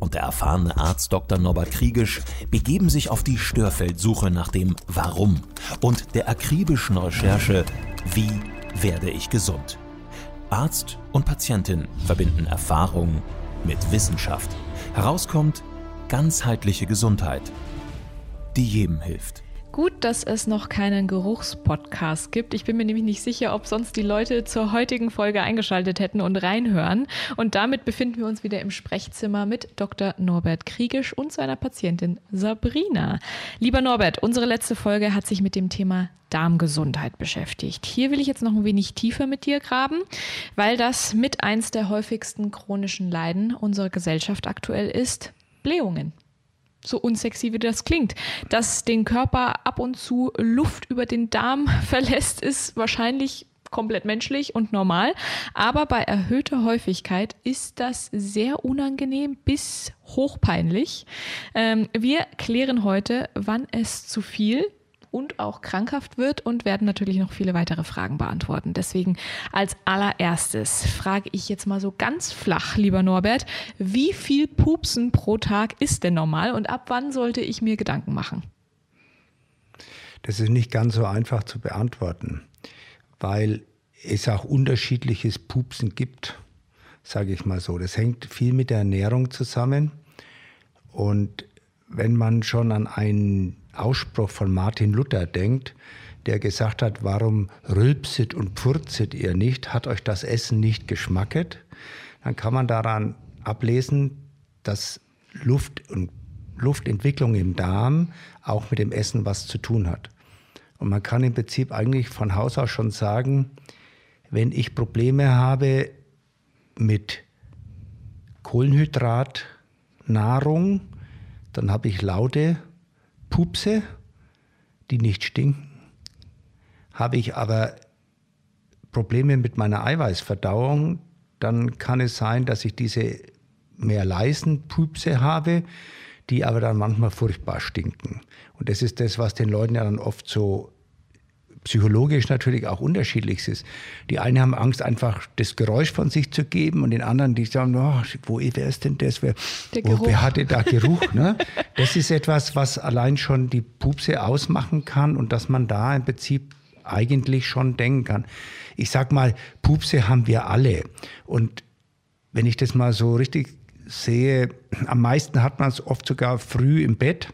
und der erfahrene Arzt Dr. Norbert Kriegisch begeben sich auf die Störfeldsuche nach dem Warum und der akribischen Recherche Wie werde ich gesund? Arzt und Patientin verbinden Erfahrung mit Wissenschaft. Herauskommt ganzheitliche Gesundheit, die jedem hilft. Gut, dass es noch keinen Geruchspodcast gibt. Ich bin mir nämlich nicht sicher, ob sonst die Leute zur heutigen Folge eingeschaltet hätten und reinhören. Und damit befinden wir uns wieder im Sprechzimmer mit Dr. Norbert Kriegisch und seiner Patientin Sabrina. Lieber Norbert, unsere letzte Folge hat sich mit dem Thema Darmgesundheit beschäftigt. Hier will ich jetzt noch ein wenig tiefer mit dir graben, weil das mit eins der häufigsten chronischen Leiden unserer Gesellschaft aktuell ist. Blähungen so unsexy wie das klingt. Dass den Körper ab und zu Luft über den Darm verlässt, ist wahrscheinlich komplett menschlich und normal. Aber bei erhöhter Häufigkeit ist das sehr unangenehm bis hochpeinlich. Ähm, wir klären heute, wann es zu viel und auch krankhaft wird und werden natürlich noch viele weitere Fragen beantworten. Deswegen als allererstes frage ich jetzt mal so ganz flach, lieber Norbert, wie viel Pupsen pro Tag ist denn normal und ab wann sollte ich mir Gedanken machen? Das ist nicht ganz so einfach zu beantworten, weil es auch unterschiedliches Pupsen gibt, sage ich mal so. Das hängt viel mit der Ernährung zusammen. Und wenn man schon an einen Ausspruch von Martin Luther denkt, der gesagt hat, warum rülpset und pfurzet ihr nicht, hat euch das Essen nicht geschmacket, dann kann man daran ablesen, dass Luft und Luftentwicklung im Darm auch mit dem Essen was zu tun hat. Und man kann im Prinzip eigentlich von Haus aus schon sagen, wenn ich Probleme habe mit Kohlenhydratnahrung, dann habe ich laute Pupse, die nicht stinken. Habe ich aber Probleme mit meiner Eiweißverdauung, dann kann es sein, dass ich diese mehr leisen Pupse habe, die aber dann manchmal furchtbar stinken. Und das ist das, was den Leuten ja dann oft so psychologisch natürlich auch unterschiedlich ist. Die einen haben Angst, einfach das Geräusch von sich zu geben und den anderen, die sagen, oh, wo wer ist denn das? Wer, wo, wer hatte da Geruch? ne? Das ist etwas, was allein schon die Pupse ausmachen kann und dass man da im Prinzip eigentlich schon denken kann. Ich sag mal, Pupse haben wir alle. Und wenn ich das mal so richtig sehe, am meisten hat man es oft sogar früh im Bett,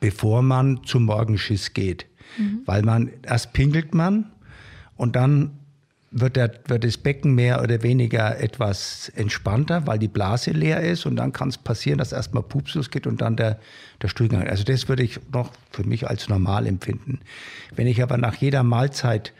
bevor man zum Morgenschiss geht. Mhm. Weil man, erst pinkelt man und dann wird, der, wird das Becken mehr oder weniger etwas entspannter, weil die Blase leer ist und dann kann es passieren, dass erstmal Pupsus geht und dann der, der Stuhlgang. Also das würde ich noch für mich als normal empfinden. Wenn ich aber nach jeder Mahlzeit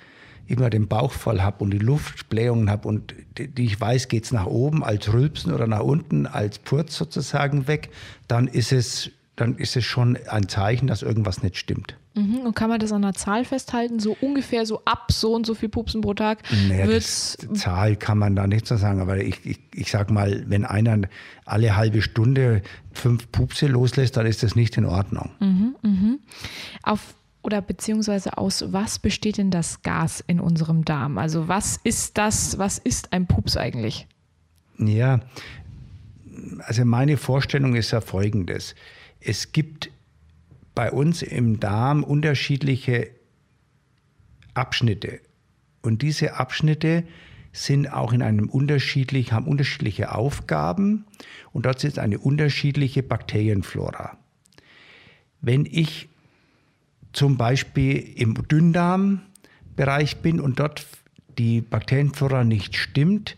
immer den Bauch voll habe und die Luftblähungen habe und die, die ich weiß, geht es nach oben als Rülpsen oder nach unten als Purz sozusagen weg, dann ist es, dann ist es schon ein Zeichen, dass irgendwas nicht stimmt. Mhm. Und kann man das an einer Zahl festhalten? So ungefähr so ab so und so viel Pupsen pro Tag? Naja, das, Zahl kann man da nicht so sagen, aber ich, ich, ich sag mal, wenn einer alle halbe Stunde fünf Pupse loslässt, dann ist das nicht in Ordnung. Mhm, mh. Auf oder beziehungsweise aus was besteht denn das Gas in unserem Darm? Also was ist das, was ist ein Pups eigentlich? Ja, also meine Vorstellung ist ja folgendes. Es gibt bei uns im Darm unterschiedliche Abschnitte. Und diese Abschnitte sind auch in einem unterschiedlich, haben unterschiedliche Aufgaben und dort ist eine unterschiedliche Bakterienflora. Wenn ich zum Beispiel im Dünndarmbereich bin und dort die Bakterienflora nicht stimmt,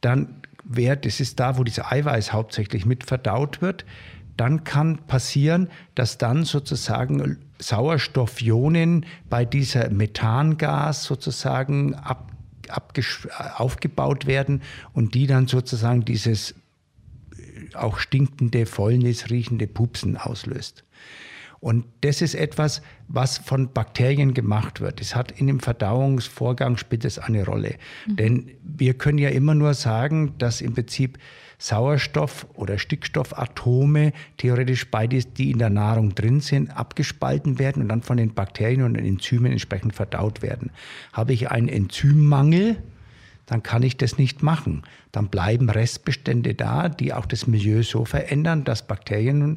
dann wäre, das ist da, wo dieses Eiweiß hauptsächlich mit verdaut wird, dann kann passieren, dass dann sozusagen Sauerstoffionen bei dieser Methangas sozusagen ab, aufgebaut werden und die dann sozusagen dieses äh, auch stinkende, fäulnis riechende Pupsen auslöst. Und das ist etwas, was von Bakterien gemacht wird. Es hat in dem Verdauungsvorgang spielt es eine Rolle. Mhm. Denn wir können ja immer nur sagen, dass im Prinzip Sauerstoff- oder Stickstoffatome theoretisch beides, die in der Nahrung drin sind, abgespalten werden und dann von den Bakterien und den Enzymen entsprechend verdaut werden. Habe ich einen Enzymmangel, dann kann ich das nicht machen. Dann bleiben Restbestände da, die auch das Milieu so verändern, dass Bakterien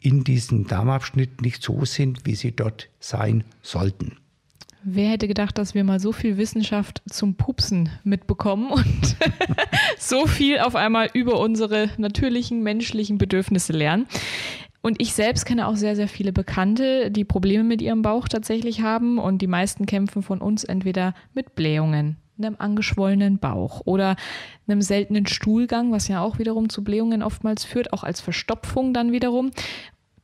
in diesem Darmabschnitt nicht so sind, wie sie dort sein sollten. Wer hätte gedacht, dass wir mal so viel Wissenschaft zum Pupsen mitbekommen und so viel auf einmal über unsere natürlichen menschlichen Bedürfnisse lernen? Und ich selbst kenne auch sehr, sehr viele Bekannte, die Probleme mit ihrem Bauch tatsächlich haben. Und die meisten kämpfen von uns entweder mit Blähungen, einem angeschwollenen Bauch oder einem seltenen Stuhlgang, was ja auch wiederum zu Blähungen oftmals führt, auch als Verstopfung dann wiederum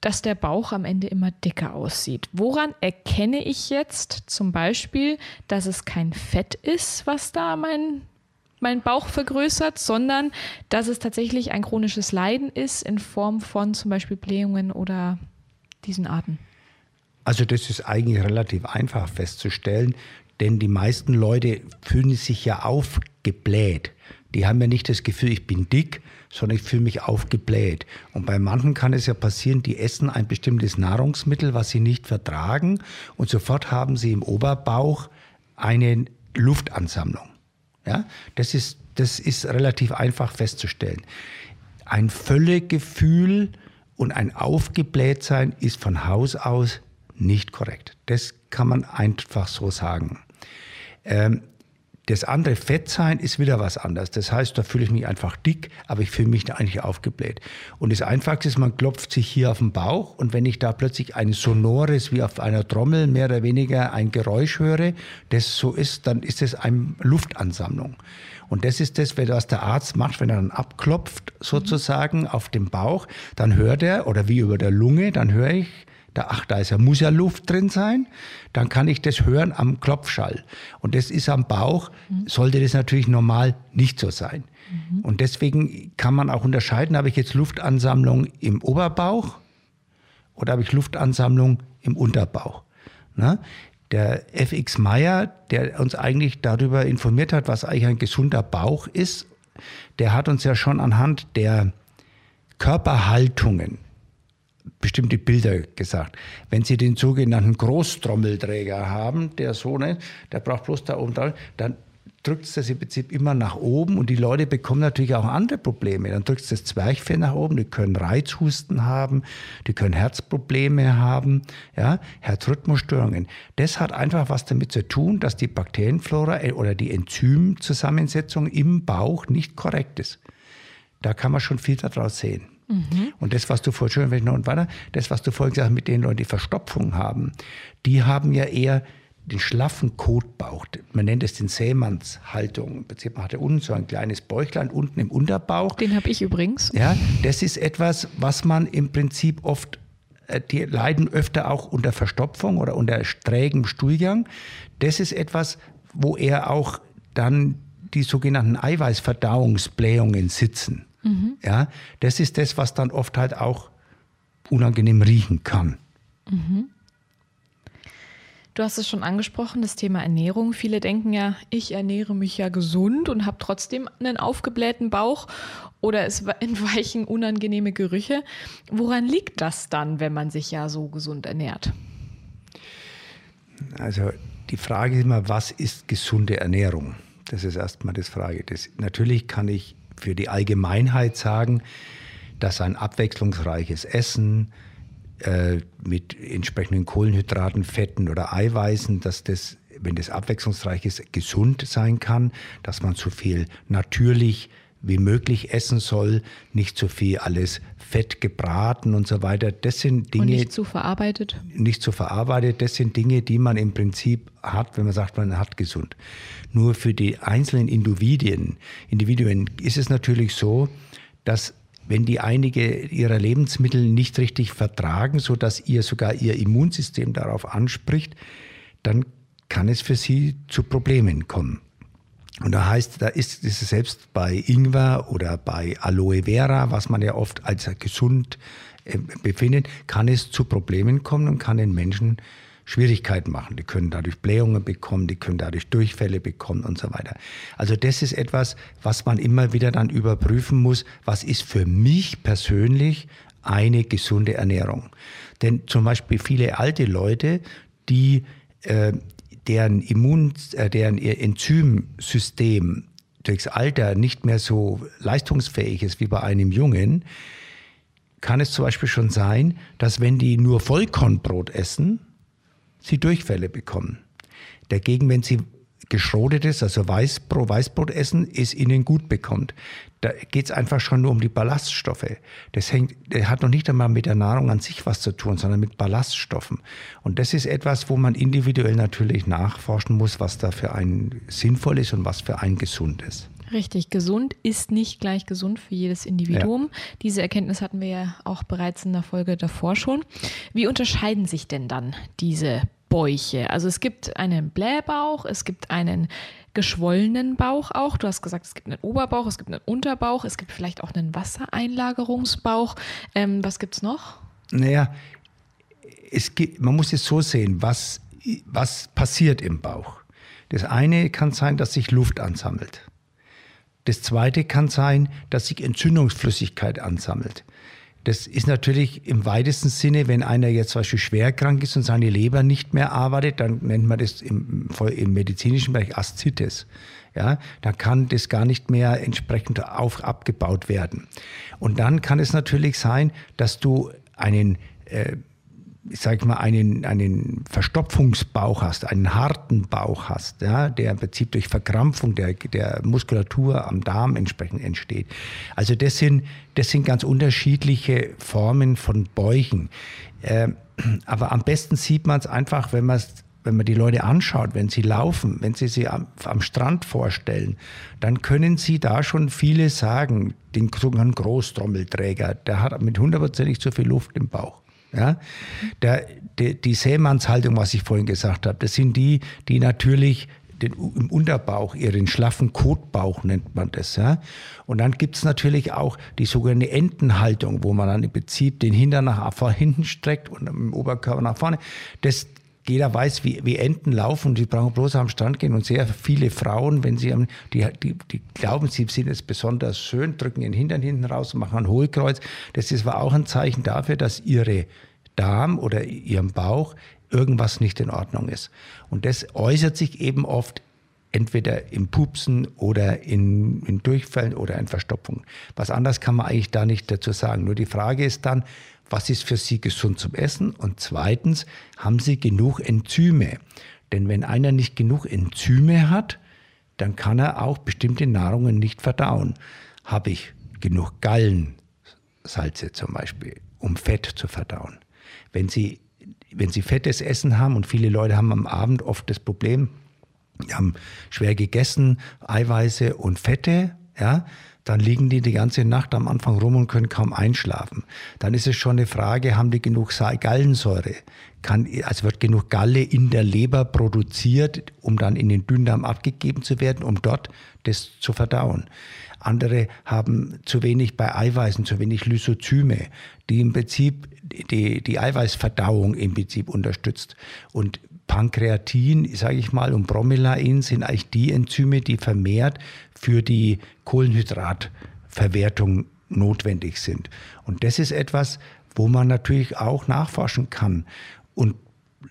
dass der Bauch am Ende immer dicker aussieht. Woran erkenne ich jetzt zum Beispiel, dass es kein Fett ist, was da mein, mein Bauch vergrößert, sondern dass es tatsächlich ein chronisches Leiden ist in Form von zum Beispiel Blähungen oder diesen Arten? Also das ist eigentlich relativ einfach festzustellen, denn die meisten Leute fühlen sich ja aufgebläht. Die haben ja nicht das Gefühl, ich bin dick, sondern ich fühle mich aufgebläht. Und bei manchen kann es ja passieren, die essen ein bestimmtes Nahrungsmittel, was sie nicht vertragen, und sofort haben sie im Oberbauch eine Luftansammlung. Ja, das ist, das ist relativ einfach festzustellen. Ein Völlegefühl und ein Aufgeblähtsein ist von Haus aus nicht korrekt. Das kann man einfach so sagen. Ähm, das andere Fettsein ist wieder was anderes. Das heißt, da fühle ich mich einfach dick, aber ich fühle mich da eigentlich aufgebläht. Und das Einfachste ist, man klopft sich hier auf den Bauch und wenn ich da plötzlich ein sonores, wie auf einer Trommel, mehr oder weniger ein Geräusch höre, das so ist, dann ist es eine Luftansammlung. Und das ist das, was der Arzt macht, wenn er dann abklopft, sozusagen auf dem Bauch, dann hört er, oder wie über der Lunge, dann höre ich, da, ach, da ist ja, muss ja Luft drin sein, dann kann ich das hören am Klopfschall. Und das ist am Bauch, mhm. sollte das natürlich normal nicht so sein. Mhm. Und deswegen kann man auch unterscheiden, habe ich jetzt Luftansammlung im Oberbauch oder habe ich Luftansammlung im Unterbauch. Na? Der FX Meyer, der uns eigentlich darüber informiert hat, was eigentlich ein gesunder Bauch ist, der hat uns ja schon anhand der Körperhaltungen, bestimmte Bilder gesagt. Wenn Sie den sogenannten Großtrommelträger haben, der so ne, der braucht bloß da oben drauf, dann drückt es das im Prinzip immer nach oben und die Leute bekommen natürlich auch andere Probleme. Dann drückt es das Zwerchfell nach oben, die können Reizhusten haben, die können Herzprobleme haben, ja, Herzrhythmusstörungen. Das hat einfach was damit zu tun, dass die Bakterienflora äh, oder die Enzymzusammensetzung im Bauch nicht korrekt ist. Da kann man schon viel daraus sehen. Mhm. Und das, was du vorhin, wenn noch und weiter, das, was du vorhin gesagt hast, mit den Leuten, die Verstopfung haben, die haben ja eher den schlaffen Kotbauch. Man nennt es den Sämannshaltung. Im Prinzip hat er unten so ein kleines Bäuchlein unten im Unterbauch. Den habe ich übrigens. Ja, das ist etwas, was man im Prinzip oft äh, die leiden öfter auch unter Verstopfung oder unter trägem Stuhlgang. Das ist etwas, wo er auch dann die sogenannten Eiweißverdauungsblähungen sitzen. Mhm. Ja, das ist das, was dann oft halt auch unangenehm riechen kann. Mhm. Du hast es schon angesprochen, das Thema Ernährung. Viele denken ja, ich ernähre mich ja gesund und habe trotzdem einen aufgeblähten Bauch oder es entweichen unangenehme Gerüche. Woran liegt das dann, wenn man sich ja so gesund ernährt? Also die Frage ist immer, was ist gesunde Ernährung? Das ist erstmal das Frage. Das, natürlich kann ich für die Allgemeinheit sagen, dass ein abwechslungsreiches Essen äh, mit entsprechenden Kohlenhydraten, Fetten oder Eiweißen, dass das, wenn das abwechslungsreich ist, gesund sein kann, dass man so viel natürlich wie möglich essen soll, nicht zu viel alles fett gebraten und so weiter. Das sind Dinge. Und nicht zu verarbeitet? Nicht zu verarbeitet. Das sind Dinge, die man im Prinzip hat, wenn man sagt, man hat gesund. Nur für die einzelnen Individuen, Individuen ist es natürlich so, dass wenn die einige ihrer Lebensmittel nicht richtig vertragen, so dass ihr sogar ihr Immunsystem darauf anspricht, dann kann es für sie zu Problemen kommen. Und da heißt, da ist es selbst bei Ingwer oder bei Aloe Vera, was man ja oft als gesund äh, befindet, kann es zu Problemen kommen und kann den Menschen Schwierigkeiten machen. Die können dadurch Blähungen bekommen, die können dadurch Durchfälle bekommen und so weiter. Also das ist etwas, was man immer wieder dann überprüfen muss, was ist für mich persönlich eine gesunde Ernährung. Denn zum Beispiel viele alte Leute, die äh, deren Immun, äh, deren Enzymsystem durchs Alter nicht mehr so leistungsfähig ist wie bei einem Jungen, kann es zum Beispiel schon sein, dass wenn die nur Vollkornbrot essen, sie Durchfälle bekommen. Dagegen, wenn sie geschrotetes, also Weißbrot, Weißbrot essen, es ihnen gut bekommt. Da geht es einfach schon nur um die Ballaststoffe. Das hängt, das hat noch nicht einmal mit der Nahrung an sich was zu tun, sondern mit Ballaststoffen. Und das ist etwas, wo man individuell natürlich nachforschen muss, was da für einen sinnvoll ist und was für einen gesund ist. Richtig, gesund ist nicht gleich gesund für jedes Individuum. Ja. Diese Erkenntnis hatten wir ja auch bereits in der Folge davor schon. Wie unterscheiden sich denn dann diese Bäuche? Also es gibt einen Blähbauch, es gibt einen geschwollenen Bauch auch. Du hast gesagt, es gibt einen Oberbauch, es gibt einen Unterbauch, es gibt vielleicht auch einen Wassereinlagerungsbauch. Ähm, was gibt es noch? Naja, es gibt, man muss es so sehen, was, was passiert im Bauch. Das eine kann sein, dass sich Luft ansammelt. Das zweite kann sein, dass sich Entzündungsflüssigkeit ansammelt. Das ist natürlich im weitesten Sinne, wenn einer jetzt zum Beispiel schwer krank ist und seine Leber nicht mehr arbeitet, dann nennt man das im, im medizinischen Bereich Aszites. Ja, da kann das gar nicht mehr entsprechend auf, abgebaut werden. Und dann kann es natürlich sein, dass du einen äh, ich sage mal, einen, einen Verstopfungsbauch hast, einen harten Bauch hast, ja, der im Prinzip durch Verkrampfung der, der Muskulatur am Darm entsprechend entsteht. Also das sind, das sind ganz unterschiedliche Formen von Bäuchen. Äh, aber am besten sieht man es einfach, wenn man es wenn man die Leute anschaut, wenn sie laufen, wenn sie sie am, am, Strand vorstellen, dann können sie da schon viele sagen, den sogenannten Großtrommelträger, der hat mit hundertprozentig zu viel Luft im Bauch. Ja? Der, die, die Sämannshaltung, was ich vorhin gesagt habe, das sind die, die natürlich den, im Unterbauch, ihren schlaffen Kotbauch nennt man das. Ja? Und dann gibt es natürlich auch die sogenannte Entenhaltung, wo man dann im Prinzip den Hintern nach hinten streckt und im Oberkörper nach vorne. Das, jeder weiß, wie, wie Enten laufen sie brauchen bloß am Strand gehen und sehr viele Frauen, wenn sie die, die, die glauben, sie sind jetzt besonders schön, drücken ihren Hintern hinten raus und machen ein Hohlkreuz. Das ist war auch ein Zeichen dafür, dass ihre Darm oder ihrem Bauch irgendwas nicht in Ordnung ist. Und das äußert sich eben oft entweder im Pupsen oder in, in Durchfällen oder in Verstopfungen. Was anderes kann man eigentlich da nicht dazu sagen. Nur die Frage ist dann, was ist für Sie gesund zum Essen? Und zweitens, haben Sie genug Enzyme? Denn wenn einer nicht genug Enzyme hat, dann kann er auch bestimmte Nahrungen nicht verdauen. Habe ich genug Gallensalze zum Beispiel, um Fett zu verdauen? Wenn Sie, wenn Sie fettes Essen haben und viele Leute haben am Abend oft das Problem, die haben schwer gegessen, Eiweiße und Fette, ja, dann liegen die die ganze Nacht am Anfang rum und können kaum einschlafen. Dann ist es schon eine Frage, haben die genug Gallensäure? Kann, also wird genug Galle in der Leber produziert, um dann in den Dünndarm abgegeben zu werden, um dort das zu verdauen. Andere haben zu wenig bei Eiweißen, zu wenig Lysozyme, die im Prinzip die, die Eiweißverdauung im Prinzip unterstützt. Und Pankreatin, sage ich mal, und Bromelain sind eigentlich die Enzyme, die vermehrt für die Kohlenhydratverwertung notwendig sind. Und das ist etwas, wo man natürlich auch nachforschen kann. Und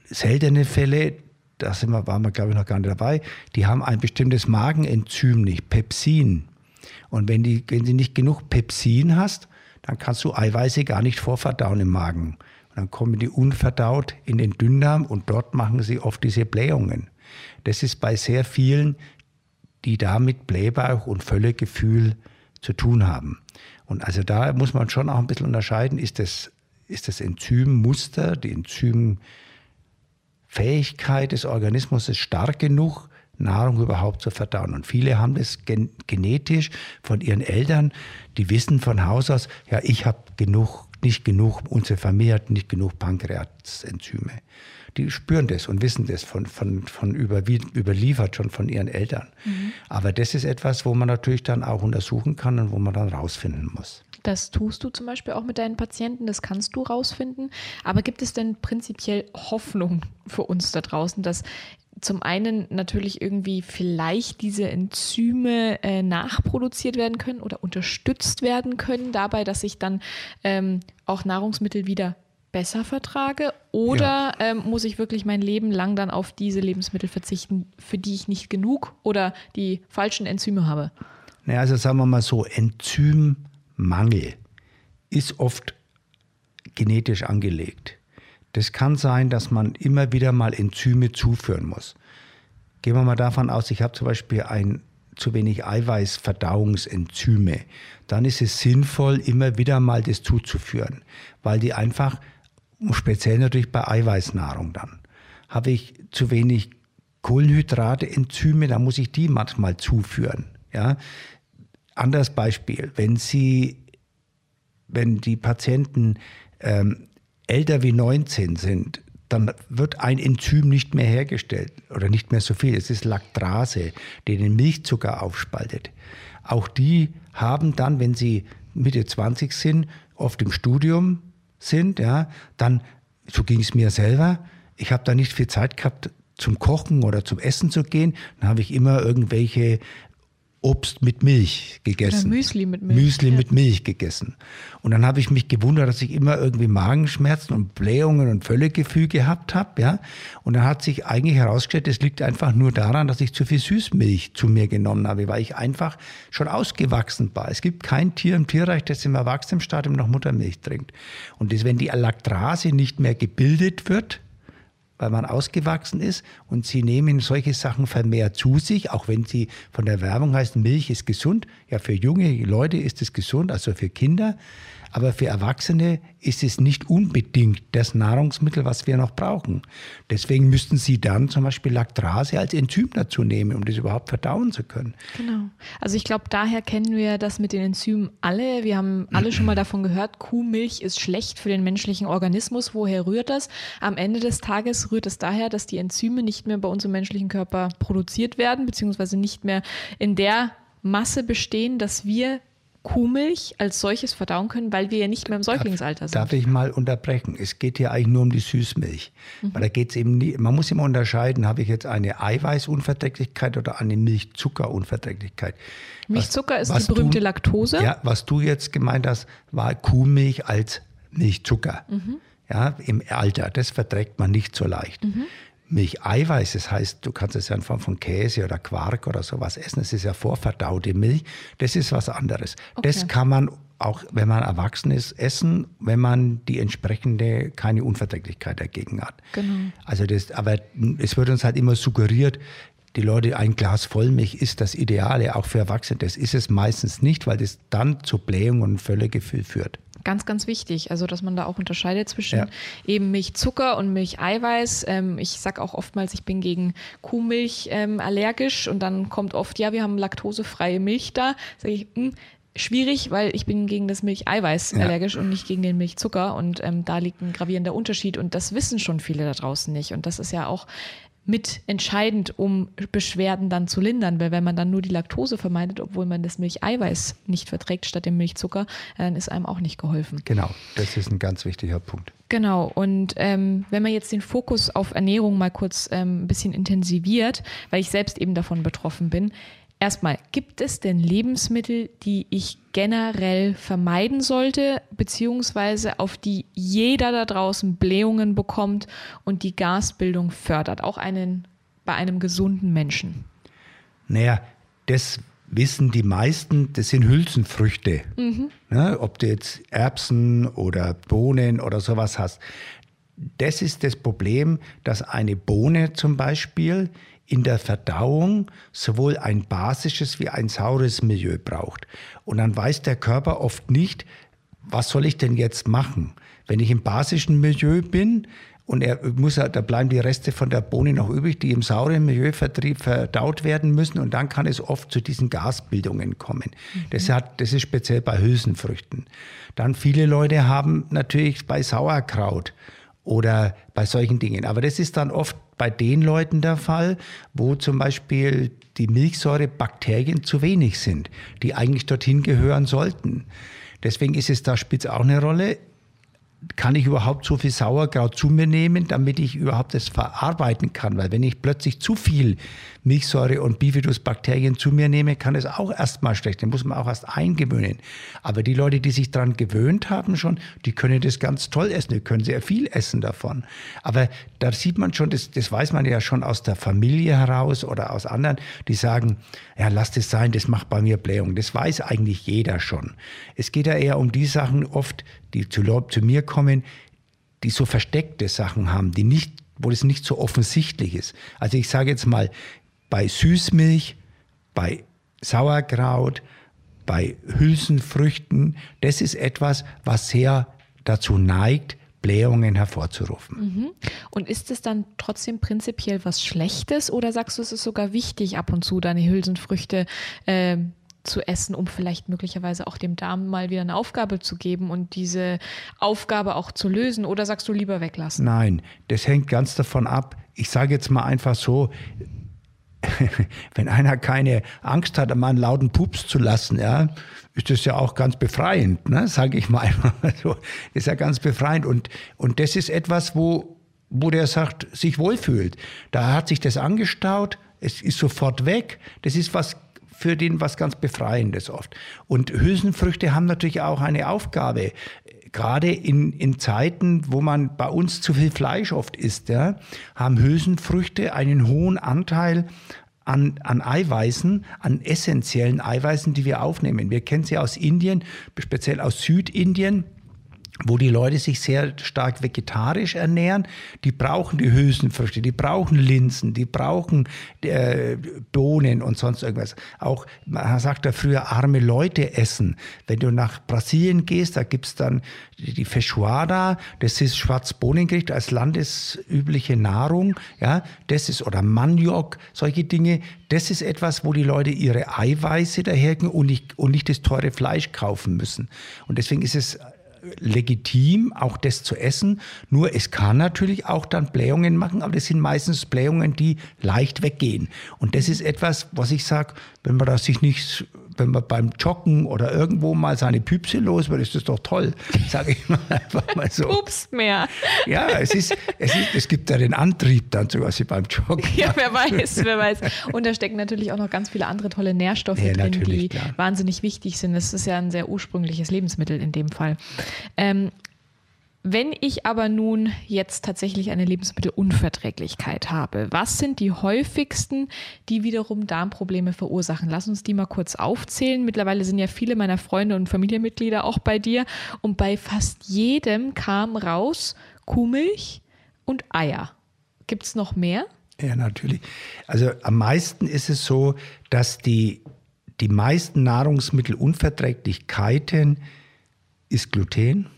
seltene Fälle, da sind wir, waren wir glaube ich noch gar nicht dabei, die haben ein bestimmtes Magenenzym nicht, Pepsin. Und wenn, die, wenn sie nicht genug Pepsin hast, dann kannst du Eiweiße gar nicht vorverdauen im Magen. Dann kommen die unverdaut in den Dünndarm und dort machen sie oft diese Blähungen. Das ist bei sehr vielen, die da mit Blähbauch und Völlegefühl zu tun haben. Und also da muss man schon auch ein bisschen unterscheiden, ist das, ist das Enzymmuster, die Enzymfähigkeit des Organismus stark genug, Nahrung überhaupt zu verdauen. Und viele haben das gen genetisch von ihren Eltern, die wissen von Haus aus, ja, ich habe genug, nicht genug, unsere Familie hat nicht genug Pankreasenzyme. Die spüren das und wissen das von, von, von über, überliefert schon von ihren Eltern. Mhm. Aber das ist etwas, wo man natürlich dann auch untersuchen kann und wo man dann rausfinden muss. Das tust du zum Beispiel auch mit deinen Patienten, das kannst du rausfinden. Aber gibt es denn prinzipiell Hoffnung für uns da draußen, dass zum einen natürlich irgendwie vielleicht diese Enzyme äh, nachproduziert werden können oder unterstützt werden können dabei, dass ich dann ähm, auch Nahrungsmittel wieder besser vertrage? Oder ja. ähm, muss ich wirklich mein Leben lang dann auf diese Lebensmittel verzichten, für die ich nicht genug oder die falschen Enzyme habe? Naja, also sagen wir mal so, Enzymmangel ist oft genetisch angelegt. Das kann sein, dass man immer wieder mal Enzyme zuführen muss. Gehen wir mal davon aus, ich habe zum Beispiel ein zu wenig Eiweißverdauungsenzyme. Dann ist es sinnvoll, immer wieder mal das zuzuführen, weil die einfach, speziell natürlich bei Eiweißnahrung dann, habe ich zu wenig Kohlenhydrate, Enzyme, dann muss ich die manchmal zuführen. Ja? Anderes Beispiel, wenn Sie, wenn die Patienten ähm, älter wie 19 sind, dann wird ein Enzym nicht mehr hergestellt oder nicht mehr so viel. Es ist Laktrase, die den Milchzucker aufspaltet. Auch die haben dann, wenn sie Mitte 20 sind, oft im Studium sind, ja, dann, so ging es mir selber, ich habe da nicht viel Zeit gehabt, zum Kochen oder zum Essen zu gehen. Dann habe ich immer irgendwelche Obst mit Milch gegessen. Oder Müsli mit Milch. Müsli ja. mit Milch gegessen. Und dann habe ich mich gewundert, dass ich immer irgendwie Magenschmerzen und Blähungen und Völlegefühl gehabt habe. Ja? Und dann hat sich eigentlich herausgestellt, es liegt einfach nur daran, dass ich zu viel Süßmilch zu mir genommen habe, weil ich einfach schon ausgewachsen war. Es gibt kein Tier im Tierreich, das im Erwachsenenstadium noch Muttermilch trinkt. Und das, wenn die Laktrase nicht mehr gebildet wird, weil man ausgewachsen ist und sie nehmen solche Sachen vermehrt zu sich, auch wenn sie von der Werbung heißen, Milch ist gesund. Ja, für junge Leute ist es gesund, also für Kinder. Aber für Erwachsene ist es nicht unbedingt das Nahrungsmittel, was wir noch brauchen. Deswegen müssten Sie dann zum Beispiel Laktrase als Enzym dazu nehmen, um das überhaupt verdauen zu können. Genau. Also ich glaube, daher kennen wir das mit den Enzymen alle. Wir haben alle schon mal davon gehört, Kuhmilch ist schlecht für den menschlichen Organismus. Woher rührt das? Am Ende des Tages rührt es daher, dass die Enzyme nicht mehr bei uns im menschlichen Körper produziert werden, beziehungsweise nicht mehr in der Masse bestehen, dass wir Kuhmilch als solches verdauen können, weil wir ja nicht mehr im Säuglingsalter sind. Darf ich mal unterbrechen? Es geht hier eigentlich nur um die Süßmilch. Mhm. Weil da geht es eben nie, man muss immer unterscheiden, habe ich jetzt eine Eiweißunverträglichkeit oder eine Milchzuckerunverträglichkeit. Milchzucker was, ist was die berühmte du, Laktose. Ja, was du jetzt gemeint hast, war Kuhmilch als Milchzucker. Mhm. Ja, im Alter. Das verträgt man nicht so leicht. Mhm. Milcheiweiß, das heißt, du kannst es ja in Form von Käse oder Quark oder sowas essen. Es ist ja vorverdaute Milch. Das ist was anderes. Okay. Das kann man auch, wenn man erwachsen ist, essen, wenn man die entsprechende keine Unverträglichkeit dagegen hat. Genau. Also das, aber es wird uns halt immer suggeriert, die Leute, ein Glas Vollmilch ist das Ideale, auch für Erwachsene. Das ist es meistens nicht, weil das dann zu Blähung und Völlegefühl führt. Ganz, ganz wichtig. Also, dass man da auch unterscheidet zwischen ja. eben Milchzucker und Milcheiweiß. Ähm, ich sage auch oftmals, ich bin gegen Kuhmilch ähm, allergisch und dann kommt oft, ja, wir haben laktosefreie Milch da. Sage ich, mh, hm, schwierig, weil ich bin gegen das Milcheiweiß ja. allergisch und nicht gegen den Milchzucker und ähm, da liegt ein gravierender Unterschied und das wissen schon viele da draußen nicht und das ist ja auch mit entscheidend, um Beschwerden dann zu lindern, weil wenn man dann nur die Laktose vermeidet, obwohl man das Milcheiweiß nicht verträgt statt dem Milchzucker, dann ist einem auch nicht geholfen. Genau, das ist ein ganz wichtiger Punkt. Genau, und ähm, wenn man jetzt den Fokus auf Ernährung mal kurz ähm, ein bisschen intensiviert, weil ich selbst eben davon betroffen bin, Erstmal, gibt es denn Lebensmittel, die ich generell vermeiden sollte, beziehungsweise auf die jeder da draußen Blähungen bekommt und die Gasbildung fördert, auch einen, bei einem gesunden Menschen? Naja, das wissen die meisten, das sind Hülsenfrüchte. Mhm. Ne, ob du jetzt Erbsen oder Bohnen oder sowas hast. Das ist das Problem, dass eine Bohne zum Beispiel in der Verdauung sowohl ein basisches wie ein saures Milieu braucht. Und dann weiß der Körper oft nicht, was soll ich denn jetzt machen? Wenn ich im basischen Milieu bin und er muss, da bleiben die Reste von der Bohne noch übrig, die im sauren Milieu verdaut werden müssen und dann kann es oft zu diesen Gasbildungen kommen. Mhm. Das, hat, das ist speziell bei Hülsenfrüchten. Dann viele Leute haben natürlich bei Sauerkraut oder bei solchen Dingen. Aber das ist dann oft bei den Leuten der Fall, wo zum Beispiel die Milchsäurebakterien zu wenig sind, die eigentlich dorthin gehören sollten. Deswegen ist es da spielt auch eine Rolle kann ich überhaupt so viel Sauerkraut zu mir nehmen, damit ich überhaupt das verarbeiten kann? Weil wenn ich plötzlich zu viel Milchsäure und Bifidusbakterien zu mir nehme, kann es auch erstmal schlecht. Den muss man auch erst eingewöhnen. Aber die Leute, die sich daran gewöhnt haben schon, die können das ganz toll essen. Die können sehr viel essen davon. Aber da sieht man schon, das, das weiß man ja schon aus der Familie heraus oder aus anderen, die sagen, ja, lass das sein, das macht bei mir Blähung. Das weiß eigentlich jeder schon. Es geht ja eher um die Sachen oft, die zu, zu mir kommen, die so versteckte Sachen haben, die nicht, wo das nicht so offensichtlich ist. Also ich sage jetzt mal, bei Süßmilch, bei Sauerkraut, bei Hülsenfrüchten, das ist etwas, was sehr dazu neigt, Blähungen hervorzurufen. Mhm. Und ist es dann trotzdem prinzipiell was Schlechtes oder sagst du, es ist sogar wichtig, ab und zu deine Hülsenfrüchte äh, zu essen, um vielleicht möglicherweise auch dem Darm mal wieder eine Aufgabe zu geben und diese Aufgabe auch zu lösen? Oder sagst du lieber weglassen? Nein, das hängt ganz davon ab. Ich sage jetzt mal einfach so, wenn einer keine Angst hat, einmal einen lauten Pups zu lassen, ja, ist das ja auch ganz befreiend, ne? sage ich mal so. Ist ja ganz befreiend. Und, und das ist etwas, wo, wo der sagt, sich wohlfühlt. Da hat sich das angestaut, es ist sofort weg. Das ist was für den was ganz Befreiendes oft. Und Hülsenfrüchte haben natürlich auch eine Aufgabe gerade in, in Zeiten, wo man bei uns zu viel Fleisch oft isst, ja, haben Hülsenfrüchte einen hohen Anteil an, an Eiweißen, an essentiellen Eiweißen, die wir aufnehmen. Wir kennen sie aus Indien, speziell aus Südindien wo die Leute sich sehr stark vegetarisch ernähren, die brauchen die Hülsenfrüchte, die brauchen Linsen, die brauchen äh, Bohnen und sonst irgendwas. Auch, man sagt ja früher, arme Leute essen. Wenn du nach Brasilien gehst, da gibt's dann die Feijoada, das ist Schwarzbohnengericht als landesübliche Nahrung, ja, das ist, oder Maniok, solche Dinge, das ist etwas, wo die Leute ihre Eiweiße dahergehen und nicht, und nicht das teure Fleisch kaufen müssen. Und deswegen ist es legitim, auch das zu essen. Nur es kann natürlich auch dann Blähungen machen, aber das sind meistens Blähungen, die leicht weggehen. Und das ist etwas, was ich sage, wenn man das sich nicht wenn man beim Joggen oder irgendwo mal seine Püpse los wird, ist das doch toll, sage ich mal einfach mal so. Pups mehr. Ja, es, ist, es, ist, es gibt ja den Antrieb dann sogar wie beim Joggen. Ja, wer weiß, wer weiß. Und da stecken natürlich auch noch ganz viele andere tolle Nährstoffe ja, drin, die klar. wahnsinnig wichtig sind. Das ist ja ein sehr ursprüngliches Lebensmittel in dem Fall. Ähm, wenn ich aber nun jetzt tatsächlich eine Lebensmittelunverträglichkeit habe, was sind die häufigsten, die wiederum Darmprobleme verursachen? Lass uns die mal kurz aufzählen. Mittlerweile sind ja viele meiner Freunde und Familienmitglieder auch bei dir und bei fast jedem kam raus Kuhmilch und Eier. Gibt es noch mehr? Ja, natürlich. Also am meisten ist es so, dass die, die meisten Nahrungsmittelunverträglichkeiten ist Gluten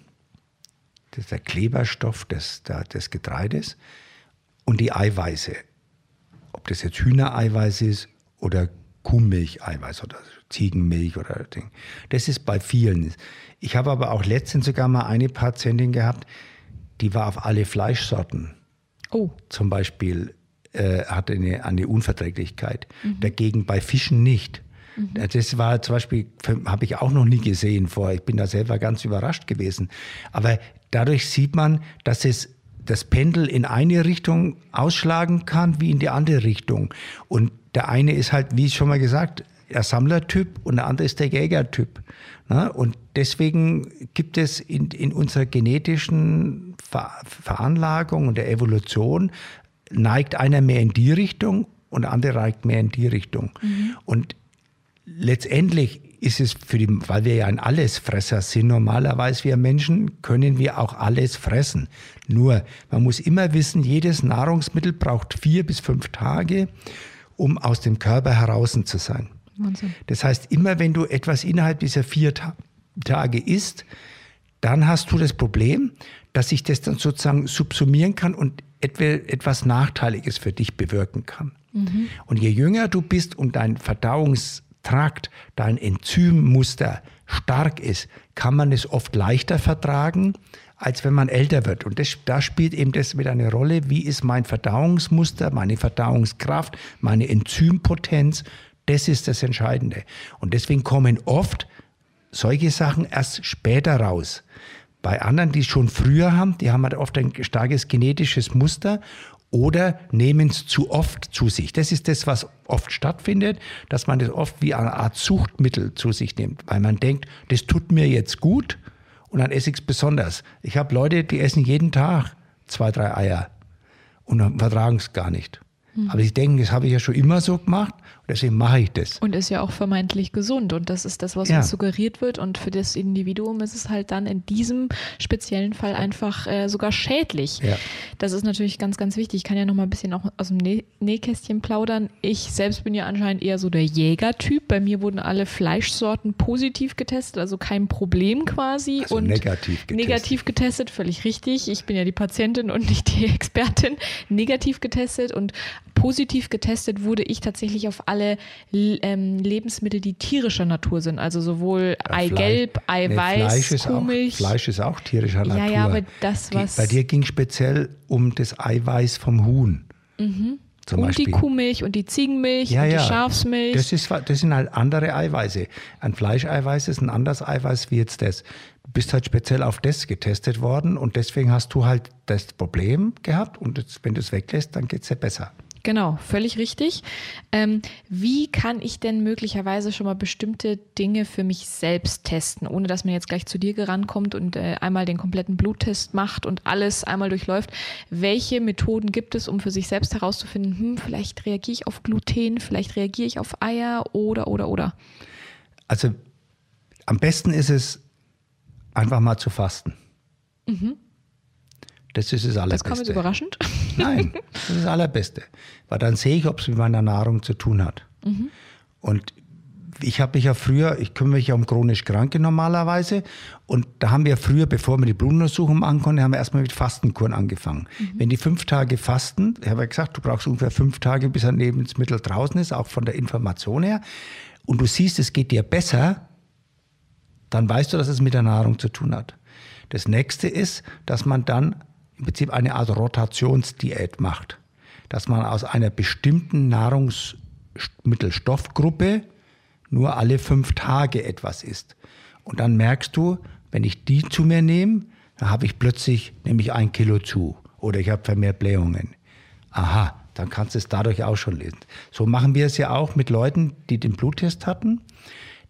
das ist der Kleberstoff des, des Getreides und die Eiweiße. Ob das jetzt Hühnereiweiß ist oder Kuhmilcheiweiß oder Ziegenmilch oder Ding. Das ist bei vielen. Ich habe aber auch letztens sogar mal eine Patientin gehabt, die war auf alle Fleischsorten. Oh. Zum Beispiel äh, hatte eine, eine Unverträglichkeit. Mhm. Dagegen bei Fischen nicht. Mhm. Das war zum Beispiel, habe ich auch noch nie gesehen vorher. Ich bin da selber ganz überrascht gewesen. Aber dadurch sieht man, dass es das Pendel in eine Richtung ausschlagen kann, wie in die andere Richtung. Und der eine ist halt, wie schon mal gesagt, der Sammlertyp und der andere ist der Jägertyp. Ne? Und deswegen gibt es in, in unserer genetischen Ver Veranlagung und der Evolution, neigt einer mehr in die Richtung und der andere neigt mehr in die Richtung. Mhm. Und letztendlich ist es für die, weil wir ja ein Allesfresser sind, normalerweise wir Menschen, können wir auch alles fressen. Nur, man muss immer wissen, jedes Nahrungsmittel braucht vier bis fünf Tage, um aus dem Körper heraus zu sein. Wahnsinn. Das heißt, immer wenn du etwas innerhalb dieser vier Ta Tage isst, dann hast du das Problem, dass sich das dann sozusagen subsumieren kann und etwas Nachteiliges für dich bewirken kann. Mhm. Und je jünger du bist und dein Verdauungs Trakt, dein Enzymmuster stark ist, kann man es oft leichter vertragen, als wenn man älter wird. Und das, da spielt eben das mit eine Rolle, wie ist mein Verdauungsmuster, meine Verdauungskraft, meine Enzympotenz. Das ist das Entscheidende. Und deswegen kommen oft solche Sachen erst später raus. Bei anderen, die es schon früher haben, die haben halt oft ein starkes genetisches Muster oder nehmen es zu oft zu sich. Das ist das, was oft stattfindet, dass man das oft wie eine Art Suchtmittel zu sich nimmt, weil man denkt, das tut mir jetzt gut und dann esse ich es besonders. Ich habe Leute, die essen jeden Tag zwei, drei Eier und vertragen es gar nicht. Mhm. Aber sie denken, das habe ich ja schon immer so gemacht deswegen mache ich das. Und ist ja auch vermeintlich gesund und das ist das, was ja. uns suggeriert wird und für das Individuum ist es halt dann in diesem speziellen Fall einfach äh, sogar schädlich. Ja. Das ist natürlich ganz, ganz wichtig. Ich kann ja noch mal ein bisschen auch aus dem Nä Nähkästchen plaudern. Ich selbst bin ja anscheinend eher so der Jägertyp. Bei mir wurden alle Fleischsorten positiv getestet, also kein Problem quasi. Also und negativ getestet. Negativ getestet, völlig richtig. Ich bin ja die Patientin und nicht die Expertin. Negativ getestet und positiv getestet wurde ich tatsächlich auf alle ähm, Lebensmittel, die tierischer Natur sind. Also sowohl ja, Eigelb, Eiweiß, nee, Fleisch ist Kuhmilch. Auch, Fleisch ist auch tierischer Natur. Ja, ja, aber das, was... Bei dir ging speziell um das Eiweiß vom Huhn. Mhm. und Beispiel. die Kuhmilch und die Ziegenmilch ja, und die ja. Schafsmilch. Das, ist, das sind halt andere Eiweiße. Ein Fleischeiweiß ist ein anderes Eiweiß wie jetzt das. Du bist halt speziell auf das getestet worden und deswegen hast du halt das Problem gehabt und jetzt, wenn du es weglässt, dann geht es ja besser. Genau, völlig richtig. Ähm, wie kann ich denn möglicherweise schon mal bestimmte Dinge für mich selbst testen, ohne dass man jetzt gleich zu dir rankommt und äh, einmal den kompletten Bluttest macht und alles einmal durchläuft? Welche Methoden gibt es, um für sich selbst herauszufinden, hm, vielleicht reagiere ich auf Gluten, vielleicht reagiere ich auf Eier oder, oder, oder? Also am besten ist es, einfach mal zu fasten. Mhm. Das ist das Allerbeste. Das kommt überraschend. Nein, das ist das Allerbeste. Weil dann sehe ich, ob es mit meiner Nahrung zu tun hat. Mhm. Und ich habe mich ja früher, ich kümmere mich ja um chronisch Kranke normalerweise. Und da haben wir früher, bevor wir die Blutuntersuchung konnten, haben wir erstmal mit Fastenkuren angefangen. Mhm. Wenn die fünf Tage fasten, ich habe ja gesagt, du brauchst ungefähr fünf Tage, bis ein Lebensmittel draußen ist, auch von der Information her. Und du siehst, es geht dir besser, dann weißt du, dass es mit der Nahrung zu tun hat. Das nächste ist, dass man dann im Prinzip eine Art Rotationsdiät macht. Dass man aus einer bestimmten Nahrungsmittelstoffgruppe nur alle fünf Tage etwas isst. Und dann merkst du, wenn ich die zu mir nehme, dann habe ich plötzlich nämlich ein Kilo zu oder ich habe vermehrt Blähungen. Aha, dann kannst du es dadurch auch schon lesen. So machen wir es ja auch mit Leuten, die den Bluttest hatten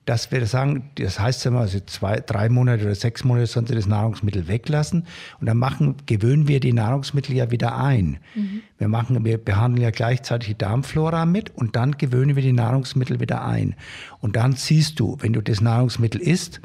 dass wir sagen, das heißt immer, also zwei, drei Monate oder sechs Monate sollen sie das Nahrungsmittel weglassen. Und dann machen, gewöhnen wir die Nahrungsmittel ja wieder ein. Mhm. Wir machen, wir behandeln ja gleichzeitig die Darmflora mit und dann gewöhnen wir die Nahrungsmittel wieder ein. Und dann siehst du, wenn du das Nahrungsmittel isst,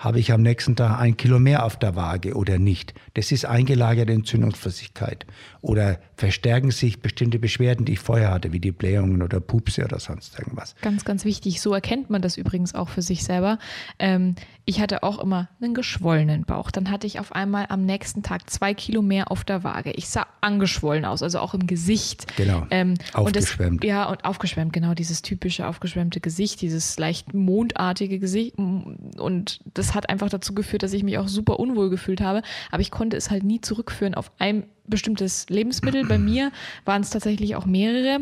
habe ich am nächsten Tag ein Kilo mehr auf der Waage oder nicht? Das ist eingelagerte Entzündungsflüssigkeit. Oder verstärken sich bestimmte Beschwerden, die ich vorher hatte, wie die Blähungen oder Pupse oder sonst irgendwas. Ganz, ganz wichtig. So erkennt man das übrigens auch für sich selber. Ähm, ich hatte auch immer einen geschwollenen Bauch. Dann hatte ich auf einmal am nächsten Tag zwei Kilo mehr auf der Waage. Ich sah angeschwollen aus, also auch im Gesicht. Genau. Ähm, aufgeschwemmt. Und das, ja, und aufgeschwemmt, genau, dieses typische aufgeschwemmte Gesicht, dieses leicht mondartige Gesicht. Und das hat einfach dazu geführt, dass ich mich auch super unwohl gefühlt habe. Aber ich konnte es halt nie zurückführen auf ein bestimmtes Lebensmittel. Bei mir waren es tatsächlich auch mehrere.